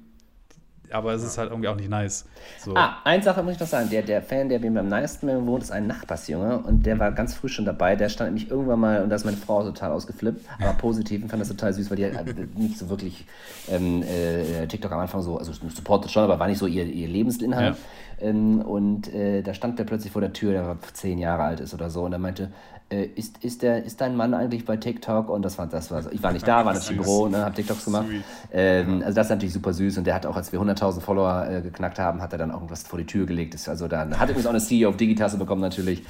Speaker 2: aber es ist halt irgendwie auch nicht nice.
Speaker 3: So. Ah, eine Sache muss ich noch sagen. Der, der Fan, der mir beim meisten wohnt, ist ein Nachbarsjunge und der war ganz früh schon dabei. Der stand nämlich irgendwann mal, und da ist meine Frau total ausgeflippt, aber positiv und fand das total süß, weil die halt nicht so wirklich ähm, äh, TikTok am Anfang so, also supportet schon, aber war nicht so ihr, ihr Lebensinhalt. Ja. Ähm, und äh, da stand der plötzlich vor der Tür, der zehn Jahre alt ist oder so, und er meinte, äh, ist, ist, der, ist dein Mann eigentlich bei TikTok? Und das war, das war ich war nicht da, (laughs) war natürlich im Büro, ne, habe TikToks gemacht. Ähm, also das ist natürlich super süß und der hat auch, als wir 100.000 Follower äh, geknackt haben, hat er dann auch irgendwas vor die Tür gelegt. Ist also dann hat übrigens auch eine CEO of Digitasse bekommen natürlich.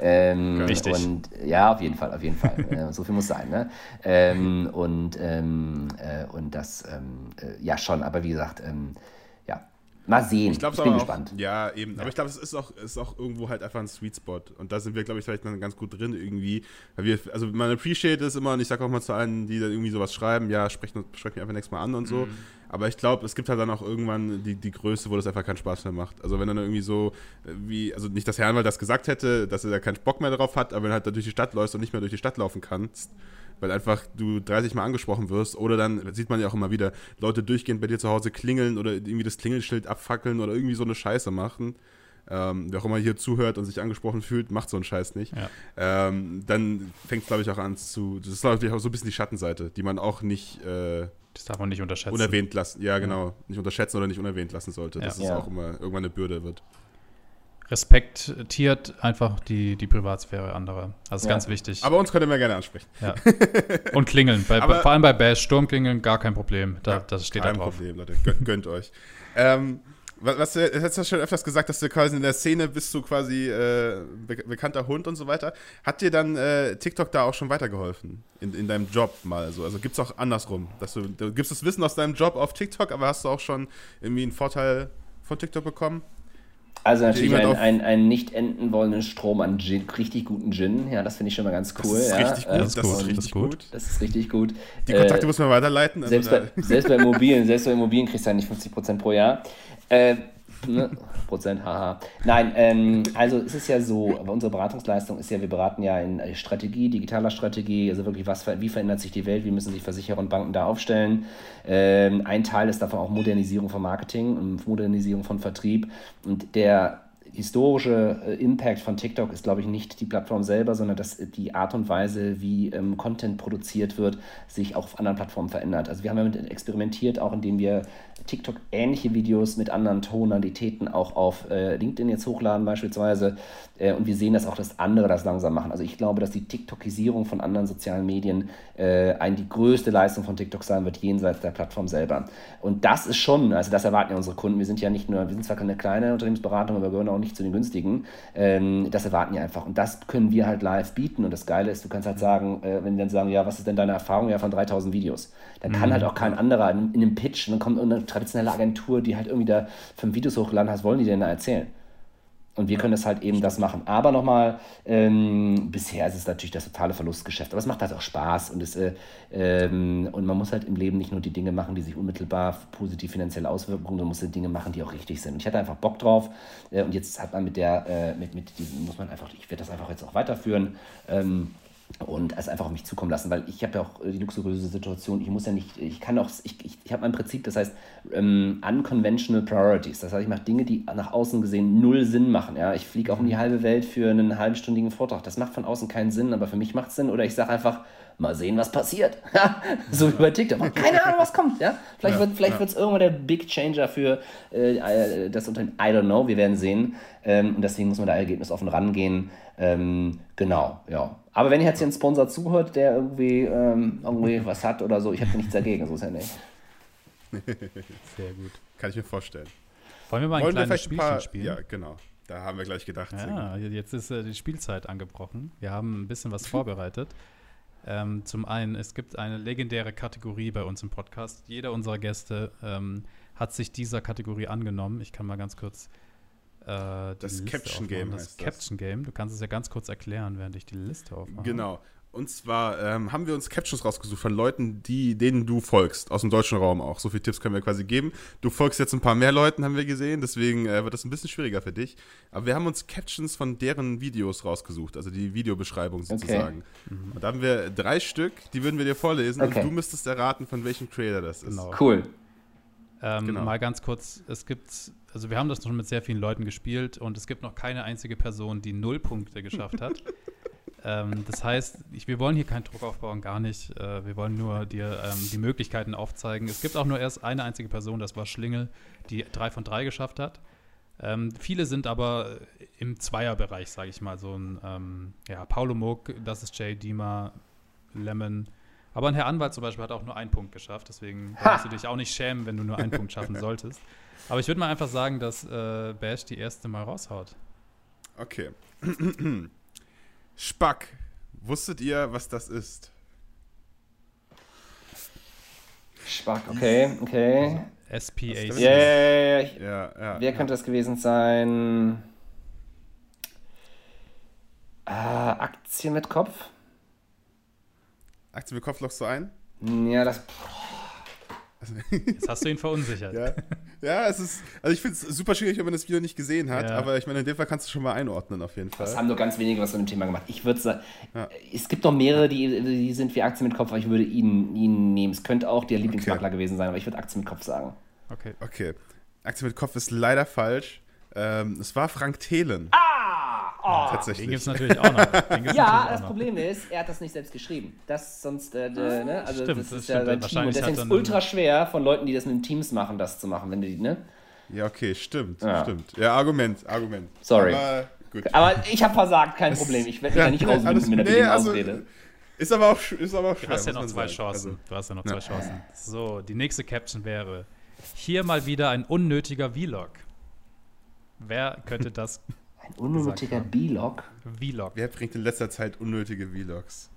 Speaker 3: Ähm, Richtig. Und ja, auf jeden Fall, auf jeden Fall. (laughs) äh, so viel muss sein. Ne? Ähm, und, ähm, äh, und das, ähm, äh, ja schon, aber wie gesagt, ähm, Mal sehen.
Speaker 1: Ich, ich bin gespannt. Auch, ja, eben. Ja. Aber ich glaube, es ist auch, ist auch irgendwo halt einfach ein Sweet Spot. Und da sind wir, glaube ich, vielleicht dann ganz gut drin irgendwie. Weil wir, also man appreciate es immer und ich sage auch mal zu allen, die dann irgendwie sowas schreiben, ja, sprecht, sprecht mich einfach nächstes Mal an und so. Mhm. Aber ich glaube, es gibt halt dann auch irgendwann die, die Größe, wo das einfach keinen Spaß mehr macht. Also wenn dann irgendwie so, äh, wie, also nicht, dass Herr Anwalt das gesagt hätte, dass er da keinen Bock mehr drauf hat, aber wenn halt da durch die Stadt läufst und nicht mehr durch die Stadt laufen kannst, weil einfach du 30 Mal angesprochen wirst oder dann sieht man ja auch immer wieder Leute durchgehend bei dir zu Hause klingeln oder irgendwie das Klingelschild abfackeln oder irgendwie so eine Scheiße machen. Ähm, wer auch immer hier zuhört und sich angesprochen fühlt, macht so einen Scheiß nicht. Ja. Ähm, dann fängt es, glaube ich, auch an zu. Das ist, glaube ich, auch so ein bisschen die Schattenseite, die man auch nicht. Äh,
Speaker 2: das darf man nicht unterschätzen.
Speaker 1: Unerwähnt lassen. Ja, genau. Ja. Nicht unterschätzen oder nicht unerwähnt lassen sollte. Dass es auch immer irgendwann eine Bürde wird
Speaker 2: respektiert einfach die, die Privatsphäre anderer. Das ist ja. ganz wichtig.
Speaker 1: Aber uns könnt ihr mehr gerne ansprechen. Ja. (laughs)
Speaker 2: Und klingeln. Bei, Aber, vor allem bei Bash, Sturmklingeln, gar kein Problem. Da, ja, das steht
Speaker 1: kein
Speaker 2: da drauf.
Speaker 1: Problem, Leute. Gönnt, gönnt euch. ähm, was, du hast ja schon öfters gesagt, dass du quasi in der Szene bist du quasi äh, be bekannter Hund und so weiter. Hat dir dann äh, TikTok da auch schon weitergeholfen? In, in deinem Job mal so? Also gibt es auch andersrum? Dass du, du gibst das Wissen aus deinem Job auf TikTok, aber hast du auch schon irgendwie einen Vorteil von TikTok bekommen?
Speaker 3: Also natürlich ein, ein, ein, nicht enden wollenden Strom an Gin, richtig guten Gin. Ja, das finde ich schon mal ganz cool. Das ist
Speaker 1: ja. richtig gut. Das,
Speaker 3: das ist, richtig gut. Das ist richtig gut.
Speaker 1: Die Kontakte äh, muss man weiterleiten.
Speaker 3: Also selbst, bei, selbst bei Immobilien, selbst bei Immobilien kriegst du ja nicht 50% pro Jahr. Äh, ne? Prozent, haha. Nein, ähm, also es ist ja so, unsere Beratungsleistung ist ja, wir beraten ja in Strategie, digitaler Strategie, also wirklich, was, wie verändert sich die Welt, wie müssen sich Versicherer und Banken da aufstellen. Ähm, ein Teil ist davon auch Modernisierung von Marketing und Modernisierung von Vertrieb. Und der historische äh, Impact von TikTok ist, glaube ich, nicht die Plattform selber, sondern dass die Art und Weise, wie ähm, Content produziert wird, sich auch auf anderen Plattformen verändert. Also wir haben damit experimentiert, auch indem wir TikTok-ähnliche Videos mit anderen Tonalitäten auch auf äh, LinkedIn jetzt hochladen beispielsweise. Äh, und wir sehen das auch, dass andere das langsam machen. Also ich glaube, dass die TikTokisierung von anderen sozialen Medien äh, ein, die größte Leistung von TikTok sein wird, jenseits der Plattform selber. Und das ist schon, also das erwarten ja unsere Kunden. Wir sind ja nicht nur, wir sind zwar keine kleine Unternehmensberatung, aber wir gehören auch nicht zu den günstigen. Ähm, das erwarten ja einfach. Und das können wir halt live bieten. Und das Geile ist, du kannst halt sagen, äh, wenn die dann sagen, ja, was ist denn deine Erfahrung? Ja, von 3000 Videos. Dann kann mhm. halt auch kein anderer in, in einem Pitch, und dann kommt eine traditionelle Agentur, die halt irgendwie da fünf Videos hochgeladen hat, wollen die denn da erzählen? Und wir können das halt eben das machen. Aber nochmal, ähm, bisher ist es natürlich das totale Verlustgeschäft. Aber es macht halt auch Spaß. Und, es, äh, ähm, und man muss halt im Leben nicht nur die Dinge machen, die sich unmittelbar positiv finanziell auswirken, sondern man muss die Dinge machen, die auch richtig sind. Und ich hatte einfach Bock drauf. Äh, und jetzt hat man mit der, äh, mit, mit diesem, muss man einfach, ich werde das einfach jetzt auch weiterführen. Ähm, und es einfach auf mich zukommen lassen, weil ich habe ja auch die luxuriöse Situation, ich muss ja nicht, ich kann auch, ich, ich, ich habe mein Prinzip, das heißt ähm, unconventional priorities, das heißt, ich mache Dinge, die nach außen gesehen null Sinn machen, ja, ich fliege auch um die halbe Welt für einen halbstündigen Vortrag, das macht von außen keinen Sinn, aber für mich macht es Sinn. Oder ich sage einfach, mal sehen, was passiert, (laughs) so wie bei TikTok, keine Ahnung, was kommt, ja, vielleicht ja, wird vielleicht ja. es irgendwann der Big Changer für äh, äh, das Unternehmen, I don't know, wir werden sehen ähm, und deswegen muss man da ergebnisoffen rangehen, ähm, genau, ja, aber wenn jetzt hier ein Sponsor zuhört, der irgendwie, ähm, irgendwie (laughs) was hat oder so, ich habe nichts dagegen, so ist ja nicht. (laughs)
Speaker 1: Sehr gut. Kann ich mir vorstellen.
Speaker 2: Wollen wir mal ein Wollen kleines Spielchen ein paar, spielen?
Speaker 1: Ja, genau. Da haben wir gleich gedacht.
Speaker 2: Ja, jetzt ist äh, die Spielzeit angebrochen. Wir haben ein bisschen was vorbereitet. Ähm, zum einen, es gibt eine legendäre Kategorie bei uns im Podcast. Jeder unserer Gäste ähm, hat sich dieser Kategorie angenommen. Ich kann mal ganz kurz
Speaker 1: äh, das Caption Game
Speaker 2: das heißt Caption das. Game. Du kannst es ja ganz kurz erklären, während ich die Liste aufmache.
Speaker 1: Genau. Und zwar ähm, haben wir uns Captions rausgesucht von Leuten, die, denen du folgst, aus dem deutschen Raum auch. So viele Tipps können wir quasi geben. Du folgst jetzt ein paar mehr Leuten, haben wir gesehen, deswegen äh, wird das ein bisschen schwieriger für dich. Aber wir haben uns Captions von deren Videos rausgesucht, also die Videobeschreibung sozusagen. Okay. Mhm. Und da haben wir drei Stück, die würden wir dir vorlesen okay. und du müsstest erraten, von welchem Creator das ist.
Speaker 3: Genau. Cool.
Speaker 2: Ähm, genau. Mal ganz kurz, es gibt also wir haben das schon mit sehr vielen Leuten gespielt und es gibt noch keine einzige Person, die null Punkte geschafft hat. (laughs) ähm, das heißt, ich, wir wollen hier keinen Druck aufbauen, gar nicht. Äh, wir wollen nur dir ähm, die Möglichkeiten aufzeigen. Es gibt auch nur erst eine einzige Person, das war Schlingel, die drei von drei geschafft hat. Ähm, viele sind aber im Zweierbereich, sage ich mal. So ein ähm, ja, Paulo Muck, das ist Jay Dima, Lemon. Aber ein Herr Anwalt zum Beispiel hat auch nur einen Punkt geschafft. Deswegen musst du dich auch nicht schämen, wenn du nur einen Punkt schaffen solltest. Aber ich würde mal einfach sagen, dass äh, Bash die erste mal raushaut.
Speaker 1: Okay. Spack. Wusstet ihr, was das ist?
Speaker 3: Spack, okay, okay.
Speaker 2: SPAC.
Speaker 3: Ja, ja, ja, ja. Wer könnte das gewesen sein? Äh, Aktien mit Kopf?
Speaker 1: Aktien mit Kopf lochst du ein?
Speaker 3: Ja, das.
Speaker 2: Jetzt hast du ihn verunsichert. (laughs) Ja.
Speaker 1: Ja, es ist, also ich finde es super schwierig, wenn man das Video nicht gesehen hat,
Speaker 2: Ja.
Speaker 1: aber ich meine, in dem Fall kannst du schon mal einordnen, auf jeden Fall.
Speaker 3: Das haben nur ganz wenige was zu dem Thema gemacht. Ich würde sagen, es gibt noch mehrere, die, die sind wie Aktien mit Kopf, aber ich würde ihn, ihn nehmen. Es könnte auch der Lieblingsmakler gewesen sein, aber ich würde Aktien mit Kopf sagen.
Speaker 2: Okay.
Speaker 1: Okay. Aktie mit Kopf ist leider falsch. Ähm, es war Frank Thelen.
Speaker 3: Ah!
Speaker 2: Den
Speaker 1: Tatsächlich.
Speaker 2: gibt es natürlich auch noch. Den
Speaker 3: Ja, das
Speaker 2: noch.
Speaker 3: Problem ist, er hat das nicht selbst geschrieben. Das sonst, äh, äh, ne? Also
Speaker 2: stimmt,
Speaker 3: das
Speaker 2: das
Speaker 3: ist ja
Speaker 2: stimmt.
Speaker 3: sein Team. Und deswegen ist es ultra schwer von Leuten, die das in Teams machen, das zu machen, wenn die, ne?
Speaker 1: Ja, okay, stimmt,
Speaker 3: Ja.
Speaker 1: stimmt. Ja, Argument, Argument.
Speaker 3: Sorry.
Speaker 1: Aber gut.
Speaker 3: Aber ich habe versagt, kein Problem. Ich werde mich da nicht
Speaker 1: nee,
Speaker 3: raus
Speaker 1: alles-
Speaker 3: mit der
Speaker 1: nee, also,
Speaker 3: Ausrede.
Speaker 1: Ist aber auch, ist aber auch schwer.
Speaker 2: Du hast ja noch zwei
Speaker 1: sagen.
Speaker 2: Chancen.
Speaker 1: Also,
Speaker 2: du hast ja noch
Speaker 1: Ja.
Speaker 2: zwei Chancen. So, die nächste Caption wäre: Hier mal wieder ein unnötiger Vlog. Wer könnte das
Speaker 3: Ein unnötiger. B-Log.
Speaker 2: Vlog?
Speaker 1: wer bringt in letzter Zeit unnötige Vlogs?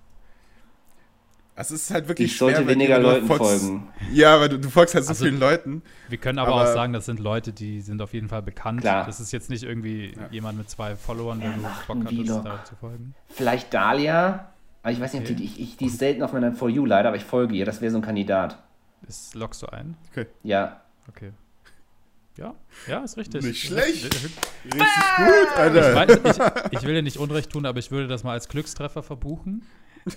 Speaker 1: Also es ist halt wirklich
Speaker 3: Ich sollte
Speaker 1: schwer, weil
Speaker 3: weniger
Speaker 1: du
Speaker 3: Leuten
Speaker 1: folgst-
Speaker 3: folgen.
Speaker 1: Ja, weil du, du folgst halt so
Speaker 2: Also-
Speaker 1: vielen Leuten.
Speaker 2: Wir können aber,
Speaker 1: Aber-
Speaker 2: auch sagen, das sind Leute, die sind auf jeden Fall bekannt.
Speaker 3: Klar.
Speaker 2: Das ist jetzt nicht irgendwie jemand mit zwei Followern,
Speaker 3: Wer
Speaker 2: der du Bock
Speaker 3: einen
Speaker 2: hattest,
Speaker 3: Vlog?
Speaker 2: da zu folgen.
Speaker 3: Vielleicht Dahlia. Aber ich weiß nicht, ob
Speaker 2: Okay.
Speaker 3: die, ich, ich, die ist selten auf meiner For You leider, aber ich folge ihr. Das wäre so ein Kandidat.
Speaker 2: Ist, lockst du ein?
Speaker 1: Okay.
Speaker 3: Ja.
Speaker 2: Okay. Ja, ja, ist richtig.
Speaker 1: Nicht schlecht.
Speaker 2: Ich,
Speaker 1: Richtig gut, Alter.
Speaker 2: weiß, ich, ich will dir nicht Unrecht tun, aber ich würde das mal als Glückstreffer verbuchen. (laughs)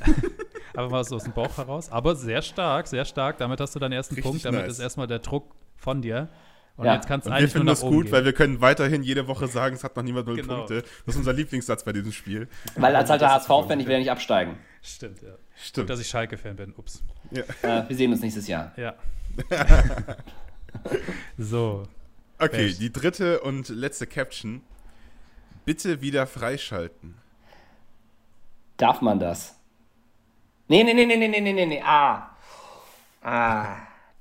Speaker 2: Aber mal so aus dem Bauch heraus. Aber sehr stark, sehr stark. Damit hast du deinen ersten
Speaker 1: Richtig
Speaker 2: Punkt. Damit
Speaker 1: nice.
Speaker 2: ist erstmal der Druck von dir. Und
Speaker 3: Ja.
Speaker 2: jetzt kannst du
Speaker 1: wir
Speaker 2: eigentlich nur
Speaker 1: finden
Speaker 2: nach
Speaker 1: das
Speaker 2: oben
Speaker 1: gut,
Speaker 2: gehen.
Speaker 1: weil wir können weiterhin jede Woche sagen, es hat noch niemand null
Speaker 2: Genau.
Speaker 1: Punkte. Das ist unser Lieblingssatz bei diesem Spiel.
Speaker 3: Weil als alter HSV-Fan, ich will ja nicht absteigen.
Speaker 2: Stimmt, ja. Gut,
Speaker 1: Stimmt.
Speaker 2: dass ich Schalke-Fan bin. Ups.
Speaker 1: Ja.
Speaker 3: Äh, wir sehen uns nächstes Jahr.
Speaker 2: Ja. (laughs) (laughs) so.
Speaker 1: Okay,
Speaker 2: Best.
Speaker 1: die dritte und letzte Caption. Bitte wieder freischalten.
Speaker 3: Darf man das? Nee, nee, nee, nee, nee, nee, nee, nee. Ah. Ah.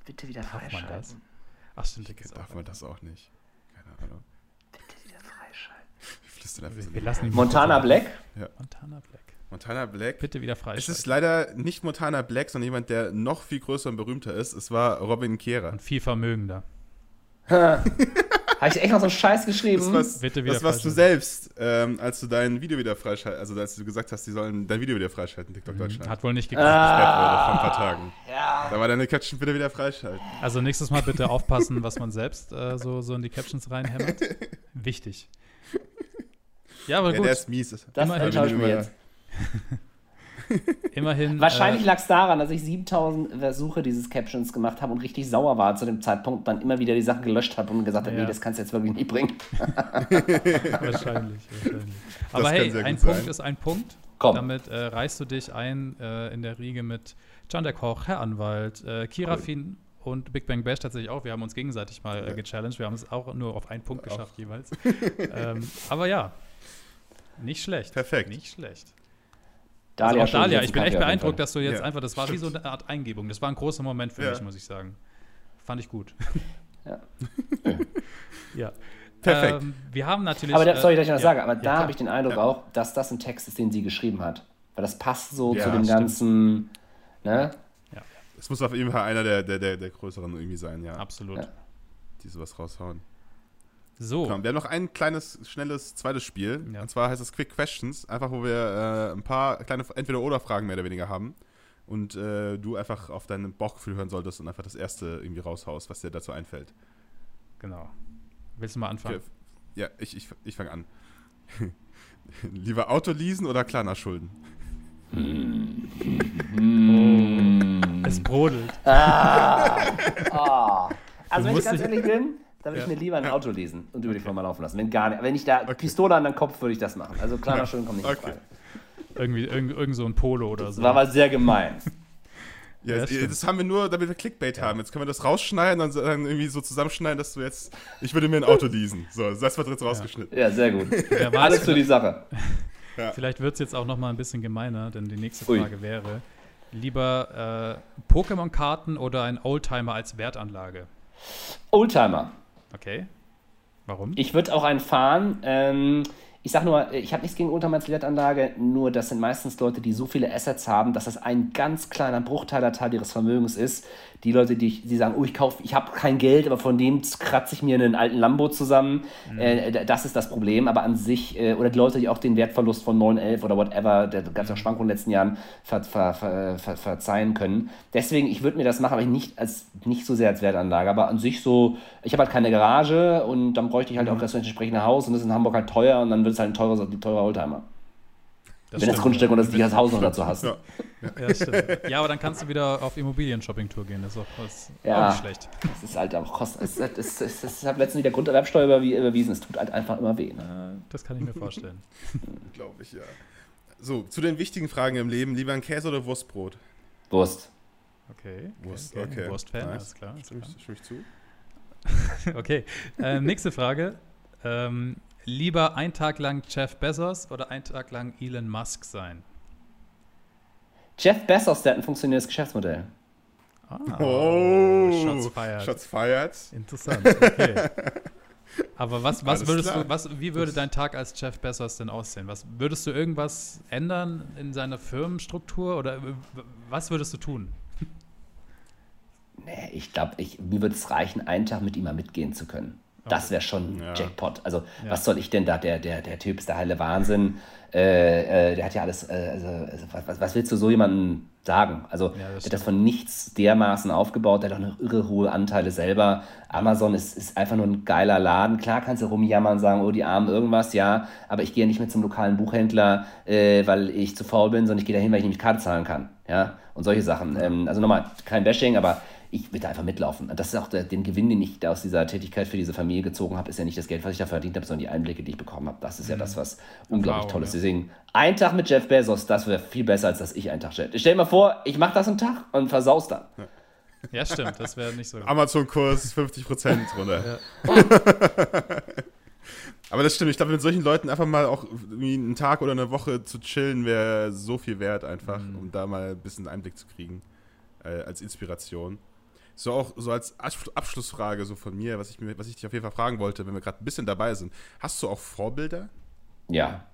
Speaker 3: Bitte wieder freischalten.
Speaker 2: Darf man das? Ach, stimmt, ich
Speaker 1: darf man das auch nicht. Keine Ahnung.
Speaker 3: Bitte wieder freischalten. (laughs)
Speaker 1: Wie flüstert einfach so?
Speaker 2: Wir lassen
Speaker 3: Montana Black? Ja.
Speaker 2: Montana Black.
Speaker 1: Montana Black.
Speaker 2: Bitte wieder freischalten.
Speaker 1: Es ist leider nicht Montana Black, sondern jemand, der noch viel größer und berühmter ist. Es war Robin Kehrer.
Speaker 2: Und viel vermögender.
Speaker 3: Habe ich echt noch so einen Scheiß geschrieben?
Speaker 1: Das
Speaker 2: Bitte wieder
Speaker 1: das warst du selbst, ähm, als du dein Video wieder freischalten, also als du gesagt hast, die sollen dein Video wieder freischalten, TikTok Deutschland.
Speaker 2: Mhm. Hat wohl nicht geklappt.
Speaker 1: gesperrt wurde vor ein paar Tagen.
Speaker 3: ja.
Speaker 1: Da war deine Caption bitte wieder freischalten.
Speaker 2: Also nächstes Mal bitte aufpassen, was man selbst äh, so, so in die Captions reinhämmert. Wichtig. Ja, aber
Speaker 1: Ja,
Speaker 2: gut.
Speaker 1: der ist mies.
Speaker 3: Das
Speaker 2: Immerhin
Speaker 3: anschaue ich mir
Speaker 1: immer-
Speaker 3: jetzt. (laughs)
Speaker 2: Immerhin.
Speaker 3: Wahrscheinlich
Speaker 2: Äh,
Speaker 3: lag es daran, dass ich 7000 Versuche dieses Captions gemacht habe und richtig sauer war zu dem Zeitpunkt, dann immer wieder die Sachen gelöscht habe und gesagt habe,
Speaker 2: Ja.
Speaker 3: nee, das kannst du jetzt wirklich nicht bringen. (laughs)
Speaker 2: wahrscheinlich, wahrscheinlich. Aber hey, ein Punkt
Speaker 1: sein.
Speaker 2: ist ein Punkt.
Speaker 3: Komm.
Speaker 2: Damit äh, reißt du dich ein äh, in der Riege mit John der Koch, Herr Anwalt, äh, Kira Fien und Big Bang Bash tatsächlich auch. Wir haben uns gegenseitig mal äh, gechallenged. Wir haben es auch nur auf einen Punkt geschafft jeweils. (laughs) ähm, aber ja, nicht schlecht.
Speaker 1: Perfekt.
Speaker 2: Nicht schlecht.
Speaker 3: Dalia,
Speaker 2: also auch Dalia, ich bin echt beeindruckt, dass du jetzt
Speaker 1: Ja,
Speaker 2: einfach, das war wie so eine Art Eingebung. Das war ein großer Moment für
Speaker 1: Ja.
Speaker 2: mich, muss ich sagen. Fand ich gut. (laughs)
Speaker 3: Ja. (laughs)
Speaker 2: ja.
Speaker 1: Perfekt.
Speaker 2: Ähm, wir haben natürlich.
Speaker 3: Aber da, sorry, dass ich
Speaker 2: äh,
Speaker 3: das
Speaker 2: ja,
Speaker 3: sage, aber
Speaker 2: ja,
Speaker 3: da habe ich den Eindruck
Speaker 1: Ja.
Speaker 3: auch, dass das ein Text ist, den sie geschrieben hat. Weil das passt so
Speaker 1: Ja,
Speaker 3: zu dem
Speaker 1: stimmt.
Speaker 3: ganzen, ne?
Speaker 1: Es muss auf jeden Fall einer der, der, der, der größeren irgendwie sein, ja,
Speaker 2: Absolut.
Speaker 3: Ja.
Speaker 1: die sowas raushauen.
Speaker 2: So.
Speaker 1: Komm, wir haben noch ein kleines, schnelles zweites Spiel.
Speaker 2: Ja.
Speaker 1: Und zwar heißt es Quick Questions. Einfach, wo wir äh, ein paar kleine Entweder-Oder-Fragen mehr oder weniger haben. Und äh, du einfach auf dein Bauchgefühl hören solltest und einfach das erste irgendwie raushaust, was dir dazu einfällt.
Speaker 2: Genau. Willst du mal anfangen?
Speaker 1: Okay. Ja, ich, ich, ich fange an. (laughs) Lieber Auto leasen oder Klarna-Schulden? (laughs)
Speaker 2: Es brodelt.
Speaker 3: Ah. (laughs) Ah. Also,
Speaker 2: Du
Speaker 3: wenn ich ganz ehrlich bin, dann würde
Speaker 2: Ja.
Speaker 3: ich mir lieber ein Auto lesen und über die Firma laufen lassen. Wenn gar nicht. Wenn ich da Pistole an den Kopf würde ich das machen. Also kleiner Schulden kommt nicht in
Speaker 1: Okay.
Speaker 3: Frage.
Speaker 2: Irgendwie, irgend, irgend so ein Polo oder so.
Speaker 3: Das war aber sehr gemein. (laughs)
Speaker 1: Ja,
Speaker 2: Ja,
Speaker 1: das, das haben wir nur, damit wir Clickbait haben. Jetzt können wir das rausschneiden und dann irgendwie so zusammenschneiden, dass du jetzt. Ich würde mir ein Auto leasen. So, das wird jetzt rausgeschnitten.
Speaker 3: Ja, sehr gut. (laughs)
Speaker 2: Weiß,
Speaker 3: Alles für die Sache. (laughs)
Speaker 2: Vielleicht wird es jetzt auch noch mal ein bisschen gemeiner, denn die nächste
Speaker 3: Ui.
Speaker 2: Frage wäre: Lieber äh, Pokémon-Karten oder ein Oldtimer als Wertanlage?
Speaker 3: Oldtimer.
Speaker 2: Okay. Warum?
Speaker 3: Ich würde auch einen fahren. Ähm, ich sag nur, ich habe nichts gegen Ultramannsweltanlage, nur das sind meistens Leute, die so viele Assets haben, dass das ein ganz kleiner Bruchteil Teil ihres Vermögens ist. Die Leute, die, die sagen, oh, ich kaufe, ich habe kein Geld, aber von dem kratze ich mir einen alten Lambo zusammen. Mhm. Äh, das ist das Problem. Aber an sich, äh, oder die Leute, die auch den Wertverlust von 9, 11 oder whatever, der ganze Schwankungen in den letzten Jahren ver, ver, ver, verzeihen können. Deswegen, ich würde mir das machen, aber nicht, als, nicht so sehr als Wertanlage. Aber an sich so, ich habe halt keine Garage und dann bräuchte ich halt mhm. auch das entsprechende Haus und das ist in Hamburg halt teuer und dann wird es halt ein teurer, teurer Oldtimer. Das Wenn stimmt, das Grundstück und das, das Haus noch dazu hast. Ja.
Speaker 2: Ja, stimmt. ja, aber dann kannst du wieder auf Immobilien-Shopping-Tour gehen. Das ist auch, das ja, auch nicht schlecht.
Speaker 3: Das ist halt auch kosten. Es, ich habe letztens wieder Grunderwerbsteuer überwiesen. Es tut halt einfach immer weh. Ne?
Speaker 2: Das kann ich mir vorstellen. (laughs)
Speaker 1: Glaube ich, ja. So, zu den wichtigen Fragen im Leben. Lieber ein Käse oder Wurstbrot?
Speaker 3: Wurst.
Speaker 2: Okay.
Speaker 1: Wurst, okay. okay.
Speaker 2: Wurstfan, nice. alles klar.
Speaker 1: Stimme ich, stimme ich zu. (laughs)
Speaker 2: okay. Ähm, nächste Frage. Ähm, lieber ein Tag lang Jeff Bezos oder ein Tag lang Elon Musk sein?
Speaker 3: Jeff Bezos, der hat ein funktionierendes Geschäftsmodell.
Speaker 1: Ah, oh, Shots fired.
Speaker 2: Shots fired. Interessant, okay. (laughs) Aber was, was würdest klar. du, was, wie würde dein Tag als Jeff Bezos denn aussehen? Was, würdest du irgendwas ändern in seiner Firmenstruktur oder was würdest du tun?
Speaker 3: Nee, ich glaube, ich, mir würde es reichen, einen Tag mit ihm mal mitgehen zu können. Das wäre schon ja. Jackpot. Also, ja. was soll ich denn da? Der, der, der Typ ist der heile Wahnsinn. Äh, äh, der hat ja alles. Äh, also, also, was, was willst du so jemandem sagen? Also, ja, der hat das von nichts dermaßen aufgebaut. Der hat auch noch irre hohe Anteile selber. Amazon ist, ist einfach nur ein geiler Laden. Klar kannst du rumjammern und sagen, oh, die Armen irgendwas, ja. Aber ich gehe nicht mehr zum lokalen Buchhändler, äh, weil ich zu faul bin, sondern ich gehe dahin, weil ich nämlich Karte zahlen kann. Ja. Und solche Sachen. Ähm, also, nochmal, kein Bashing, aber ich will da einfach mitlaufen. Das ist auch der, den Gewinn, den ich da aus dieser Tätigkeit für diese Familie gezogen habe, ist ja nicht das Geld, was ich da verdient habe, sondern die Einblicke, die ich bekommen habe. Das ist ja mhm. das, was unglaublich wow, toll ist. Deswegen, ein Tag mit Jeff Bezos, das wäre viel besser, als dass ich einen Tag stelle. Stell dir mal vor, ich mache das einen Tag und versaus dann.
Speaker 2: Ja, stimmt, das wäre nicht so.
Speaker 1: Amazon-Kurs 50% runter. (laughs) Aber das stimmt, ich glaube, mit solchen Leuten einfach mal auch einen Tag oder eine Woche zu chillen, wäre so viel wert, einfach, mhm. um da mal ein bisschen Einblick zu kriegen. Äh, als Inspiration. So auch so als Abschlussfrage so von mir, was ich, mir, was ich dich auf jeden Fall fragen wollte, wenn wir gerade ein bisschen dabei sind. Hast du auch Vorbilder?
Speaker 3: Ja.